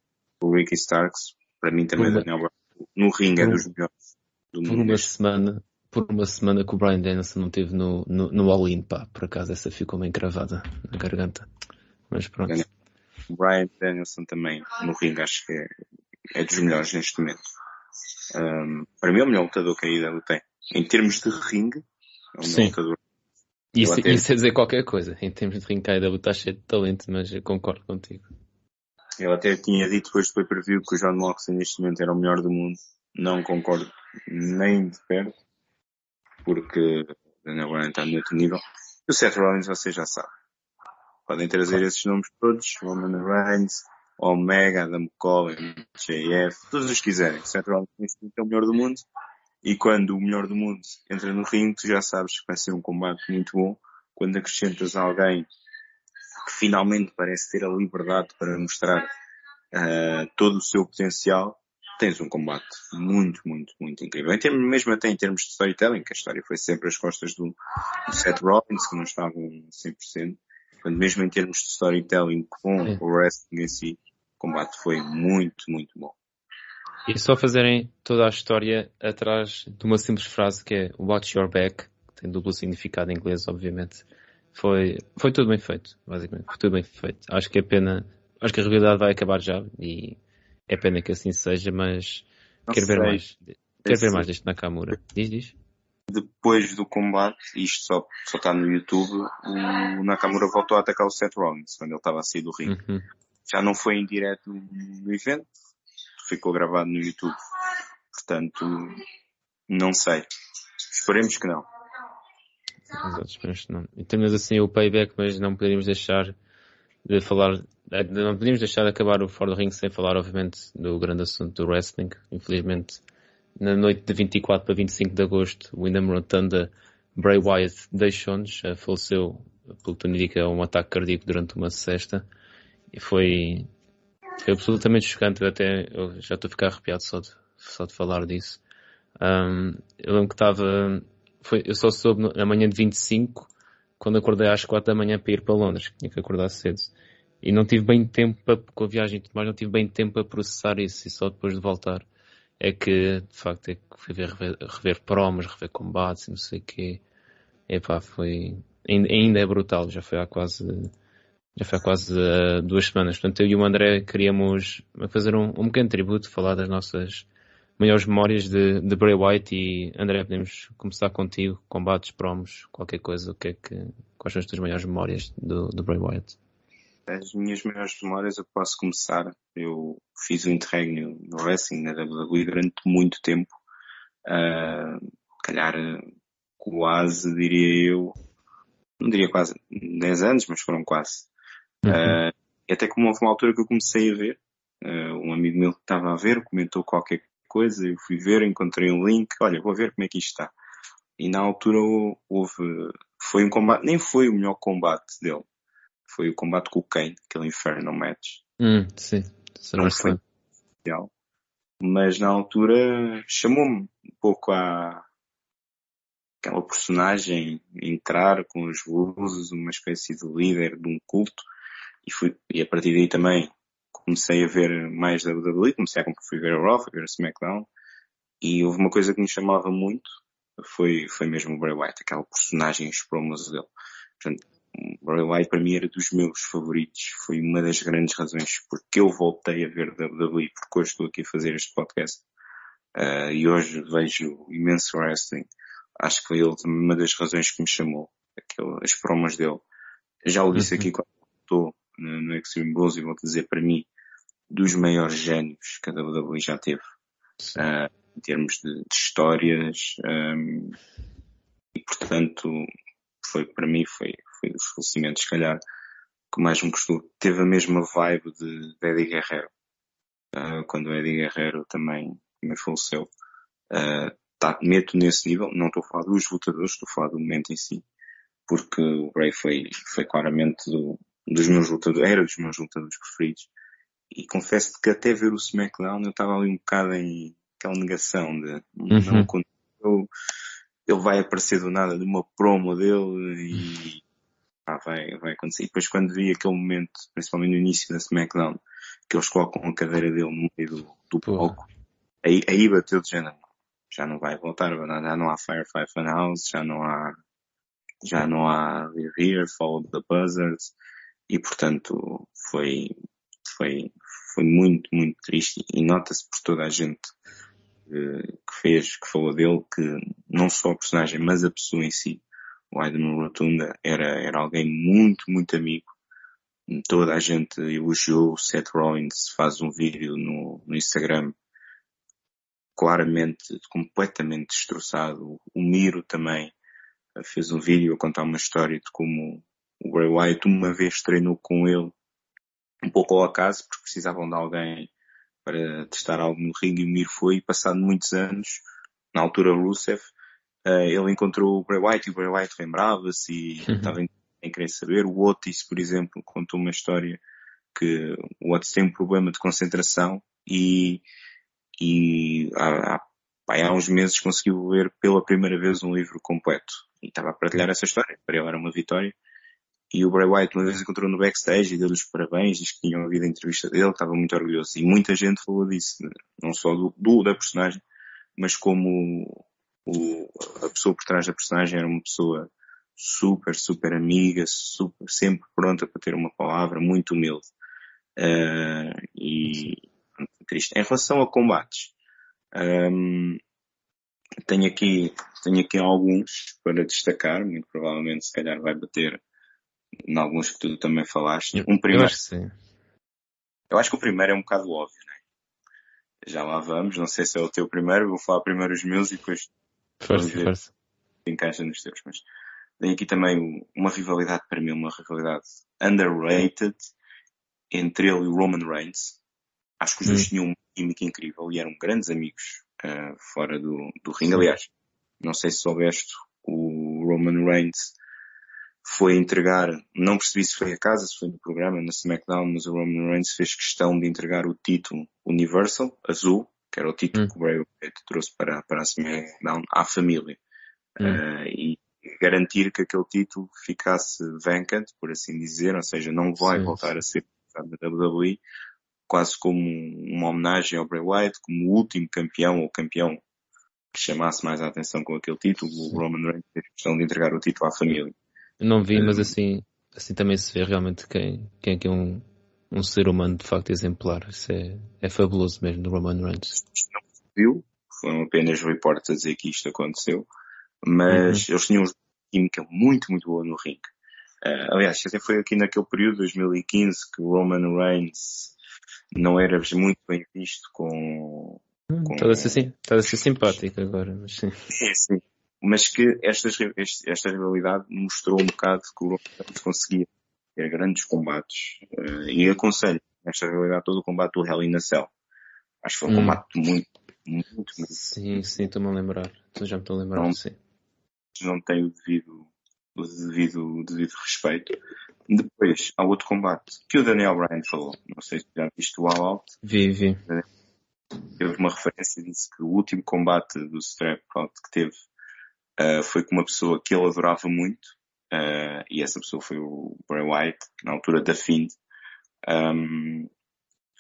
B: O Ricky Starks. Para mim também, uma, Daniel Bryan. No ringue é dos melhores do
A: mundo. Por uma semana, por uma semana que o Brian Danielson não teve no, no, no All-In, pá. Por acaso essa ficou meio encravada na garganta. Mas pronto.
B: O Brian Danielson também no ringue acho que é, é dos melhores neste momento. Um, para mim é o melhor lutador que a IW tem. Em termos de ringue, é o melhor lutador.
A: Isso,
B: até-
A: isso é dizer qualquer coisa. Em termos de ringue, a IW está cheio de talento, mas eu concordo contigo.
B: Ele até tinha dito depois do pay-per-view que o John Moxley neste momento era o melhor do mundo. Não concordo nem de perto, porque Bryan está no outro nível. E o Seth Rollins vocês já sabem. Podem trazer esses nomes todos, Roman Reigns, Omega, Adam Cole, JF, todos os que quiserem. Momento é o melhor do mundo. E quando o melhor do mundo entra no ringue, tu já sabes que vai ser um combate muito bom. Quando acrescentas alguém que finalmente parece ter a liberdade para mostrar ah, todo o seu potencial, tens um combate muito, muito, muito incrível. Em termos, mesmo até em termos de storytelling, que a história foi sempre às costas do, do Seth Rollins, que não estavam 100%. Portanto, mesmo em termos de storytelling com
A: Sim.
B: o wrestling em si, combate foi muito, muito bom.
A: E só fazerem toda a história atrás de uma simples frase que é Watch Your Back, que tem duplo significado em inglês, obviamente. Foi, foi tudo bem feito, basicamente. Foi tudo bem feito. Acho que é pena, acho que a realidade vai acabar já e é pena que assim seja, mas
B: Não
A: quero ver
B: sei,
A: mais. Quero ver
B: Esse-
A: mais deste Nakamura. Diz, diz.
B: Depois do combate, isto só, só está no YouTube, o Nakamura voltou a atacar o Seth Rollins, quando ele estava a sair do ringue.
A: Uhum.
B: Já não foi em direto no evento, ficou gravado no YouTube. Portanto, não sei. Esperemos que não.
A: Exato, esperemos que não. E temos assim o payback, mas não poderíamos deixar de falar, eh, não podíamos deixar de acabar o Fora do Ring sem falar, obviamente, do grande assunto do wrestling. Infelizmente, na noite de 24 para 25 de agosto, Wyndham Rotunda, Bray Wyatt deixou-nos, eh, faleceu, pelo que tudo indica, um ataque cardíaco durante uma cesta. E foi, foi absolutamente chocante, eu até eu já estou a ficar arrepiado só de, só de falar disso. Um, eu lembro que estava, foi, eu só soube na manhã de 25, quando acordei às 4 da manhã para ir para Londres, tinha que acordar cedo. E não tive bem tempo para, com a viagem e tudo mais, não tive bem tempo para processar isso, e só depois de voltar é que, de facto, é que fui ver, rever, rever promos, rever combates, não sei o quê. Epá, foi, ainda, ainda é brutal, já foi há quase, já foi quase eh, duas semanas. Portanto, eu e o André queríamos fazer um, um pequeno tributo, falar das nossas maiores memórias de, de Bray Wyatt e André, podemos começar contigo, combates, promos, qualquer coisa, o que é que, quais são as tuas maiores memórias do, do Bray Wyatt?
B: As minhas melhores memórias eu posso começar. Eu fiz o interregno no wrestling, na WWE, durante muito tempo. Uh, calhar quase, diria eu, não diria quase 10 anos, mas foram quase.
A: Uhum.
B: Uh, e até como houve uma altura que eu comecei a ver, uh, um amigo meu que estava a ver, comentou qualquer coisa, eu fui ver, encontrei um link, olha, vou ver como é que isto está. E na altura houve, foi um combate, nem foi o melhor combate dele. Foi o combate com o Kane, aquele Inferno Match.
A: Hum, sim,
B: não foi especial. Mas na altura chamou-me um pouco a aquela personagem entrar com os blues, uma espécie de líder de um culto. E, fui, e a partir daí também comecei a ver mais WWE, comecei a fui ver a Raw, fui ver a SmackDown. E houve uma coisa que me chamava muito, foi, foi mesmo o Bray Wyatt, aquela personagem, os promos dele. Portanto, o Bray Wyatt para mim era dos meus favoritos. Foi uma das grandes razões porque eu voltei a ver WWE, porque hoje estou aqui a fazer este podcast. Uh, e hoje vejo imenso wrestling. Acho que foi ele também uma das razões que me chamou. Aquele, as promos dele. Já o disse uhum. aqui quando estou no, no Extreme Rules e vou dizer para mim, dos maiores génios que a WWE já teve. Uh, em termos de, de histórias. Um, e portanto, foi para mim, foi, foi dos falecimentos, se calhar, que mais me custou. Teve a mesma vibe de, de Eddie Guerrero. Uh, quando o Eddie Guerrero também, também faleceu. Uh, tá, meto nesse nível, não estou a falar dos lutadores, estou a falar do momento em si. Porque o Bray foi, foi claramente do, dos meus lutadores, era dos meus lutadores preferidos. E confesso que até ver o SmackDown eu estava ali um bocado em aquela negação de uhum. não aconteceu, ele vai aparecer do nada de uma promo dele e vai, vai acontecer. E depois quando vi aquele momento, principalmente no início da SmackDown, que eles colocam a cadeira dele no meio do, do palco, aí, aí bateu de género. já não vai voltar, já não há Firefly Funhouse, já não há, já não há Live Here, Follow the Buzzards, e portanto foi, foi, foi muito, muito triste e nota-se por toda a gente que fez, que falou dele, que não só o personagem, mas a pessoa em si, o Aidan Rotunda, era, era alguém muito, muito amigo. Toda a gente elogiou o Seth Rollins, faz um vídeo no, no Instagram claramente, completamente destroçado. O Miro também fez um vídeo a contar uma história de como o Bray Wyatt uma vez treinou com ele, um pouco ao acaso, porque precisavam de alguém para testar algo no ringue e o Mir foi, e passado muitos anos, na altura Rusev, uh, ele encontrou o Bray Wyatt e o Bray Wyatt lembrava-se e uhum. estava em, em querer saber. O Otis, por exemplo, contou uma história que o Otis tem um problema de concentração e, e há, há, há uns meses conseguiu ler pela primeira vez um livro completo e estava a partilhar essa história. Para ele era uma vitória e o Bray Wyatt uma vez encontrou no backstage e deu-lhe os parabéns, disse que tinham ouvido a entrevista dele, estava muito orgulhoso. E muita gente falou disso, não só do, do da personagem, mas como o, a pessoa por trás da personagem era uma pessoa super, super amiga, super, sempre pronta para ter uma palavra, muito humilde. Uh, e triste. Em relação a combates, um, tenho aqui, tenho aqui alguns para destacar, muito provavelmente se calhar vai bater em alguns que tu também falaste.
A: Um primeiro, eu acho que sim.
B: Eu acho que o primeiro é um bocado óbvio, né? Já lá vamos, não sei se é o teu primeiro, vou falar primeiro os meus e depois
A: força, força.
B: encaixa nos teus. Mas tem aqui também uma rivalidade para mim, uma rivalidade underrated entre ele e o Roman Reigns. Acho que os dois hum. tinham uma química incrível e eram grandes amigos uh, fora do, do ringue. Aliás, não sei se soubeste, o Roman Reigns foi entregar, não percebi se foi a casa, se foi no programa, na SmackDown, mas o Roman Reigns fez questão de entregar o título Universal, azul, que era o título hum. que o Bray Wyatt trouxe para, para a SmackDown, à família. Hum. Uh, e garantir que aquele título ficasse vacant, por assim dizer, ou seja, não vai sim, voltar a ser da WWE, quase como uma homenagem ao Bray Wyatt, como o último campeão, ou campeão que chamasse mais a atenção com aquele título, sim. o Roman Reigns fez questão de entregar o título à família.
A: Não vi, mas assim, assim também se vê realmente quem, quem é, é um, um ser humano de facto exemplar. Isso é, é fabuloso mesmo do Roman Reigns.
B: Não viu, foram apenas reportes a dizer que isto aconteceu, mas uhum. eles tinham uma química muito, muito boa no ringue. Uh, aliás, até foi aqui naquele período, 2015, que o Roman Reigns não era muito bem visto com...
A: Hum, com... Está a ser, está a ser simpático agora, mas sim.
B: É, sim mas que esta, esta rivalidade mostrou um bocado que o Roman conseguia ter grandes combates uh, e aconselho nesta rivalidade todo o combate do Hell in a Cell. Acho que foi um hum. combate muito, muito, muito.
A: Sim, sim, estou-me a lembrar. Já me estou a lembrar, não, sim.
B: Não tem o devido, o devido, o devido respeito. Depois, há outro combate que o Daniel Bryan falou. Não sei se já viste o All Out.
A: Vi, vi.
B: Teve uma referência e disse que o último combate do Strap Out que teve uh, foi com uma pessoa que ele adorava muito, uh, e essa pessoa foi o Bray Wyatt, na altura da Fiend. Um,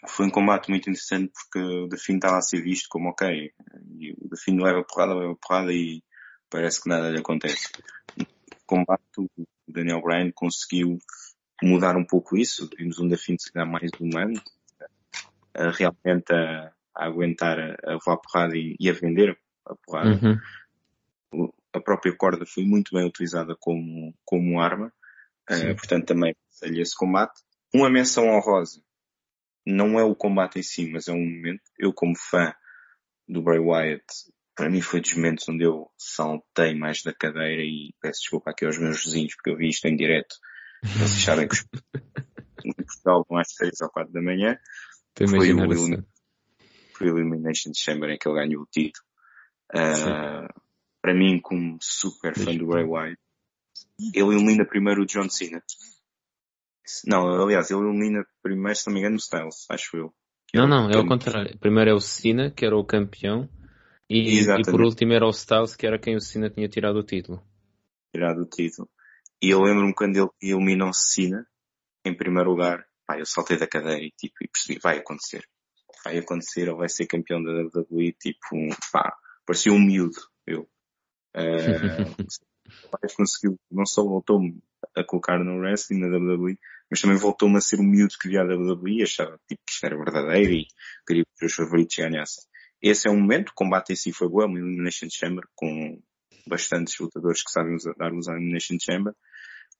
B: foi um combate muito interessante porque o The Fiend estava a ser visto como ok, e o The Fiend leva porrada, leva porrada e parece que nada lhe acontece. O combate, o Daniel Bryan conseguiu mudar um pouco isso, vimos um The Fiend se calhar mais humano, realmente a, a aguentar a, a porrada e, e, a vender a porrada. Uhum a própria corda foi muito bem utilizada como, como arma, uh, portanto também seria esse combate. Uma menção honrosa, não é o combate em si, mas é um momento, eu como fã do Bray Wyatt, para mim foi dos momentos onde eu saltei mais da cadeira e peço desculpa aqui aos meus vizinhos porque eu vi isto em direto. Vocês sabem que os Portugal vão às 6 ou 4 da manhã. Foi o, foi o Elimination Chamber em que ele ganhou o título. Uh, para mim, como super fã do Bray Wyatt, ele elimina primeiro o John Cena. Não, aliás, ele elimina primeiro, se não me engano, o Styles, acho eu.
A: Não, não, é o contrário. Primeiro é o Cena, que era o campeão, e, e, por último era o Styles, que era quem o Cena tinha tirado o título.
B: Tirado o título. E eu lembro-me quando ele elimina o Cena, em primeiro lugar, pá, eu saltei da cadeira e tipo, e percebi, vai acontecer. Vai acontecer, ele vai ser campeão da WWE, tipo, pá, parecia um miúdo, eu. Uh, conseguiu, não só voltou-me a colocar no wrestling, na WWE, mas também voltou-me a ser um miúdo que via a WWE, achava tipo, que isto era verdadeiro e queria que os favoritos ganhassem. Esse é um momento, o combate em si foi bom, uma Elimination Chamber, com bastantes lutadores que sabem dar-nos a Elimination Chamber,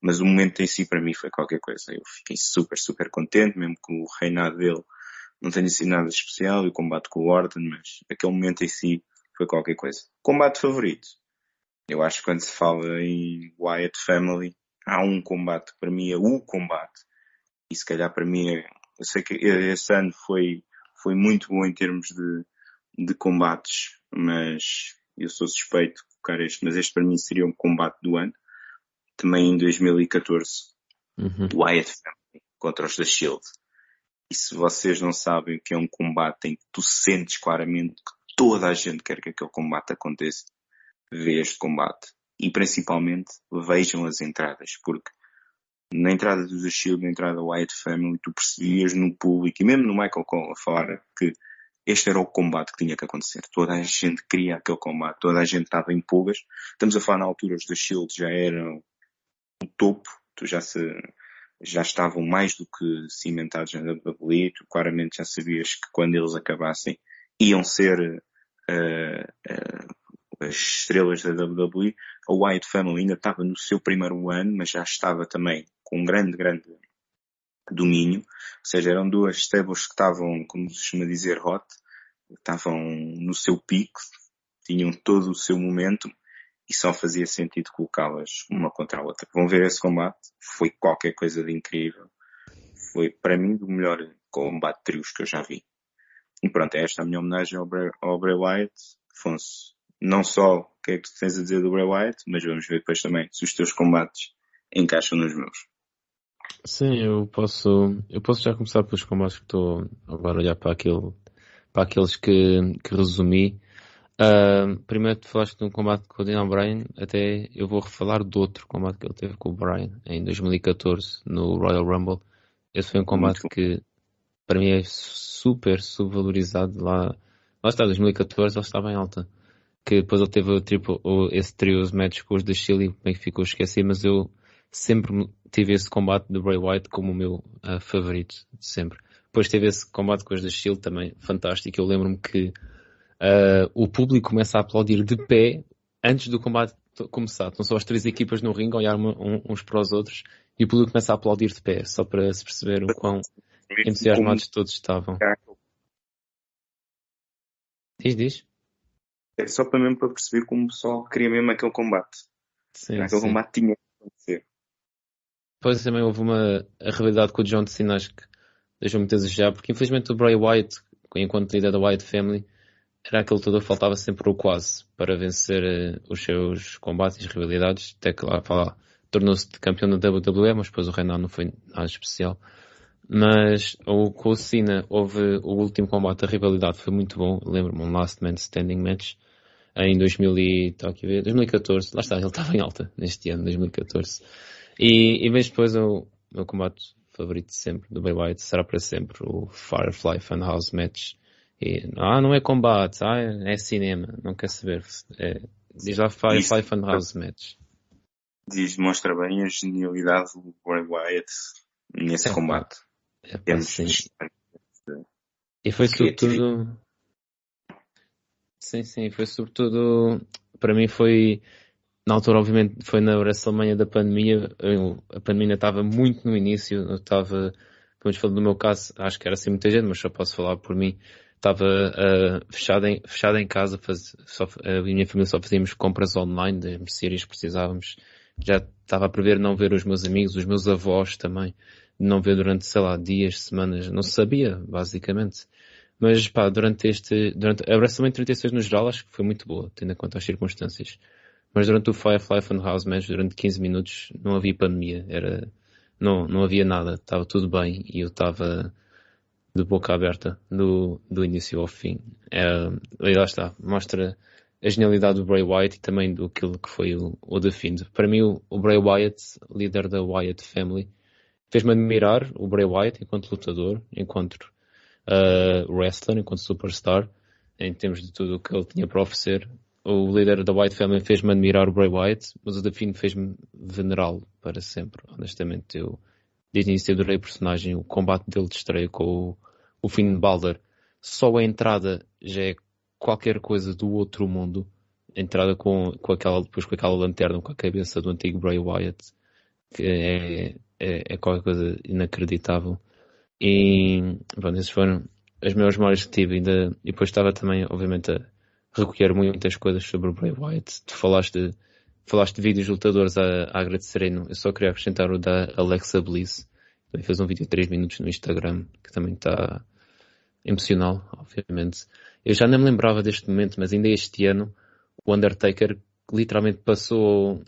B: mas o momento em si para mim foi qualquer coisa. Eu fiquei super, super contente, mesmo com o reinado dele não tenha sido nada especial, e o combate com o Orton, mas aquele momento em si foi qualquer coisa. Combate favorito? Eu acho que quando se fala em Wyatt Family, há um combate que para mim é o combate. E se calhar para mim é, eu sei que esse ano foi, foi muito bom em termos de, de combates, mas eu sou suspeito de colocar este, mas este para mim seria um combate do ano. Também em 2014. Uhum. Wyatt Family contra os da Shield. E se vocês não sabem o que é um combate em que tu sentes claramente que toda a gente quer que aquele combate aconteça, vê este combate. E principalmente vejam as entradas, porque na entrada do The Shield, na entrada da White Family, tu percebias no público e mesmo no Michael Cole a falar que este era o combate que tinha que acontecer. Toda a gente queria aquele combate, toda a gente estava em pulgas. Estamos a falar na altura, os The Shield já eram o topo, tu já se, já estavam mais do que cimentados na WWE, tu claramente já sabias que quando eles acabassem iam ser uh, uh, as estrelas da WWE. A White Family ainda estava no seu primeiro ano, mas já estava também com um grande, grande domínio. Ou seja, eram duas stables que estavam, como se costuma dizer, hot, estavam no seu pico, tinham todo o seu momento e só fazia sentido colocá-las uma contra a outra. Vão ver esse combate, foi qualquer coisa de incrível. Foi, para mim, o melhor combate de trios que eu já vi. E pronto, esta é a minha homenagem ao Bray, ao Bray Wyatt. Afonso, não só o que é que tu tens a dizer do Bray Wyatt, mas vamos ver depois também se os teus combates encaixam nos meus.
A: Sim, eu posso, eu posso já começar pelos combates que estou agora a olhar para aquele, para aqueles que, que resumi. Uh, primeiro tu falaste de um combate com o Daniel Bryan, até eu vou refalar do outro combate que ele teve com o Bryan em 2014 no Royal Rumble. Esse foi um combate que para mim é super subvalorizado lá. Lá está, 2014 ele estava em alta que depois ele teve o triplo, o, esse trio de matches com os da Chile, bem que ficou esquecido, mas eu sempre tive esse combate do Bray Wyatt como o meu uh, favorito, de sempre. Depois teve esse combate com os da Chile também, fantástico. Eu lembro-me que uh, o público começa a aplaudir de pé antes do combate começar. Estão só as três equipas no ringue a olhar um, uns para os outros e o público começa a aplaudir de pé, só para se perceber o quão entusiasmados todos estavam. Diz, diz.
B: É só para mesmo para perceber como o pessoal queria mesmo aquele combate. Sim, aquele sim. combate tinha que acontecer.
A: Depois também houve uma a rivalidade com o John Cena, acho que deixou muito a desejar, porque infelizmente o Bray Wyatt, enquanto líder da Wyatt Family, era aquele lutador que faltava sempre o quase para vencer uh, os seus combates e rivalidades, até que lá, lá tornou-se campeão da WWE, mas depois o reinado não foi nada especial. Mas o, com o Cena houve o último combate, a rivalidade foi muito bom. Lembro-me, um Last Man Standing Match em 2000 e, tá aqui ver, 2014. Lá está, ele estava em alta neste ano, 2014. E, e mesmo depois o meu combate favorito de sempre do Bray Wyatt será para sempre o Firefly Funhouse Match. E, ah, não é combate, ah, é cinema, não quer saber. É, diz lá Firefly Funhouse Match.
B: Diz, mostra bem a genialidade do Bray Wyatt nesse é, combate.
A: É, pá, sim. E foi sobretudo. Sim, sim, foi sobretudo. Para mim foi. Na altura, obviamente, foi na WrestleMania da pandemia. Eu, a pandemia estava muito no início. Eu estava, como eu falei no meu caso, acho que era assim muita gente, mas só posso falar por mim. Estava uh, fechado, em, fechado em casa, faz, só, a minha família só fazíamos compras online de mercearias que precisávamos. Já estava a prever não ver os meus amigos, os meus avós também não ver durante, sei lá, dias, semanas, não sabia, basicamente. Mas pá, durante este, durante a WrestleMania 36 no geral acho que foi muito boa, tendo em conta as circunstâncias. Mas durante o Firefly Funhouse Match, durante 15 minutos, não havia pandemia, era, não, não havia nada, estava tudo bem e eu estava de boca aberta do, do início ao fim. É, lá está, mostra a genialidade do Bray Wyatt e também do que foi o, o The Fiend. Para mim, o, o Bray Wyatt, líder da Wyatt Family, fez-me admirar o Bray Wyatt enquanto lutador, enquanto uh, wrestler, enquanto superstar, em termos de tudo o que ele tinha para oferecer. O líder da White Family fez-me admirar o Bray Wyatt, mas o The Fiend fez-me venerá-lo para sempre. Honestamente, eu desde o início adorei o personagem, o combate dele de estreia com o, o Finn Balor. Só a entrada já é qualquer coisa do outro mundo. A entrada com, com aquela, depois com aquela lanterna com a cabeça do antigo Bray Wyatt, que é, é, é qualquer coisa inacreditável. E, pronto, esses foram as maiores memórias que tive. Ainda, e depois estava também, obviamente, a recolher muitas coisas sobre o Bray Wyatt. Tu falaste de, falaste de vídeos lutadores a, a agradecerem. Eu só queria acrescentar o da Alexa Bliss. Também fez um vídeo de 3 minutos no Instagram, que também está emocional, obviamente. Eu já nem me lembrava deste momento, mas ainda este ano, o Undertaker literalmente passou,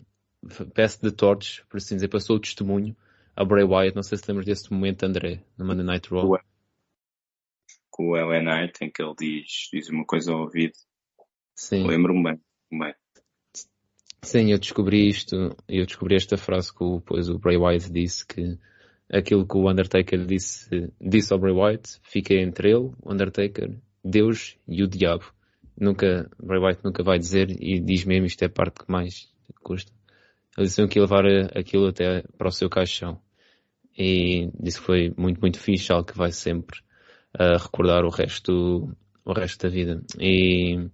A: peça de torches, por assim dizer, passou o testemunho a Bray Wyatt. Não sei se lembras desse momento, André, no Monday Night Raw
B: com o LA Knight em que ele diz, diz uma coisa ao ouvido.
A: Sim.
B: Lembro-me bem, bem.
A: Sim, eu descobri isto, eu descobri esta frase que o, pois, o Bray Wyatt disse que aquilo que o Undertaker disse, disse ao Bray Wyatt fica entre ele, o Undertaker, Deus e o diabo. Nunca, Bray Wyatt nunca vai dizer e diz mesmo isto é a parte que mais custa. Eles disseram que levar aquilo até para o seu caixão. E disse que foi muito, muito fixe, algo que vai sempre a recordar o resto, o resto da vida. E,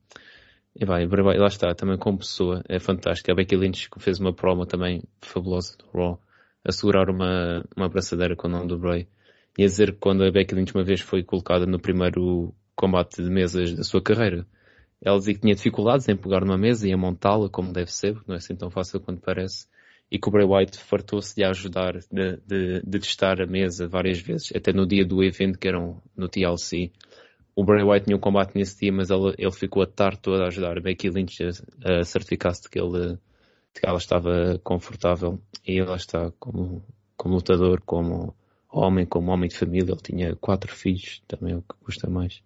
A: e vai, lá está, também como pessoa, é fantástico. A Becky Lynch fez uma promo também fabulosa do Raw, a segurar uma, uma abraçadeira com o nome do Bray. E a dizer que quando a Becky Lynch uma vez foi colocada no primeiro combate de mesas da sua carreira, ela dizia que tinha dificuldades em pegar numa mesa e a montá-la como deve ser, não é assim tão fácil quanto parece e que o Bray Wyatt fartou-se de ajudar de, de, de, testar a mesa várias vezes, até no dia do evento que eram no TLC. O Bray Wyatt tinha um combate nesse dia, mas ele, ele ficou a tarde toda a ajudar a Becky Lynch a, a certificar-se de que ele de que ela estava confortável e ela está como, como lutador, como homem, como homem de família. Ele tinha quatro filhos, também é o que custa mais.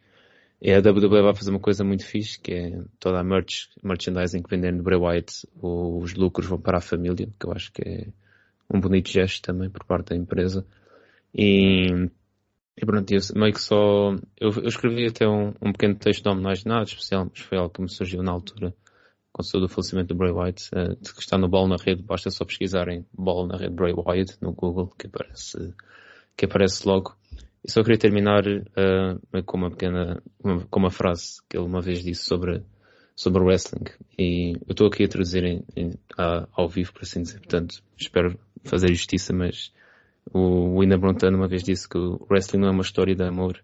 A: E a WWE vai fazer uma coisa muito fixe, que é toda a merch, merchandising que vendem no Bray Wyatt, os lucros vão para a família, que eu acho que é um bonito gesto também por parte da empresa. E, e pronto, eu meio que só, eu, eu escrevi até um, um, pequeno texto de homenagem, nada especial, mas foi algo que me surgiu na altura, com o falecimento do Bray Wyatt, uh, de que está no bola na rede, basta só pesquisarem bola na rede Bray Wyatt no Google, que aparece, que aparece logo. E só queria terminar uh, com uma pequena, uma, com uma frase que ele uma vez disse sobre, sobre o wrestling. E eu estou aqui a traduzir em, em, a, ao vivo, por assim dizer. Portanto, espero fazer justiça, mas o Wina Brontano uma vez disse que o wrestling não é uma história de amor.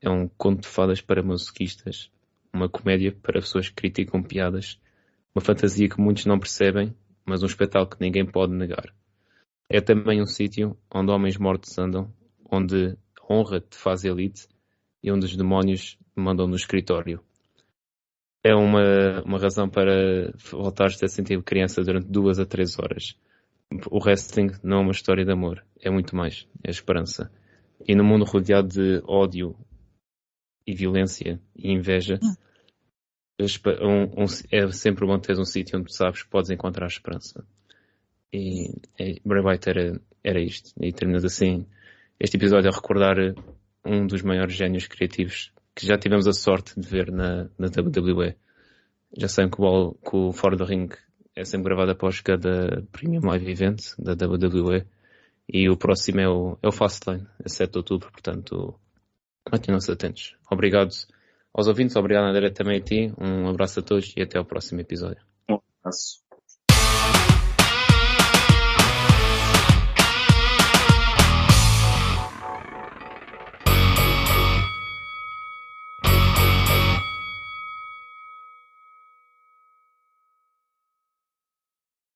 A: É um conto de fadas para masoquistas. Uma comédia para pessoas que criticam piadas. Uma fantasia que muitos não percebem, mas um espetáculo que ninguém pode negar. É também um sítio onde homens mortos andam, onde honra te faz elite e onde os demónios mandam no escritório. É uma, uma razão para voltares a sentir criança durante duas a três horas. O wrestling não é uma história de amor, é muito mais, é esperança. E no mundo rodeado de ódio e violência e inveja, um, um, é sempre bom ter um sítio onde sabes que podes encontrar esperança. E, e Bray White era, era isto. E terminas assim, este episódio a recordar um dos maiores génios criativos que já tivemos a sorte de ver na, na WWE. Já sabem que o, que o Fora do Ring é sempre gravado após cada Premium Live Event da WWE e o próximo é o, é o Fastlane, a 7 de outubro, portanto mantenham-se atentos. Obrigado aos ouvintes, obrigado André também a ti, um abraço a todos e até ao próximo episódio.
B: Um abraço.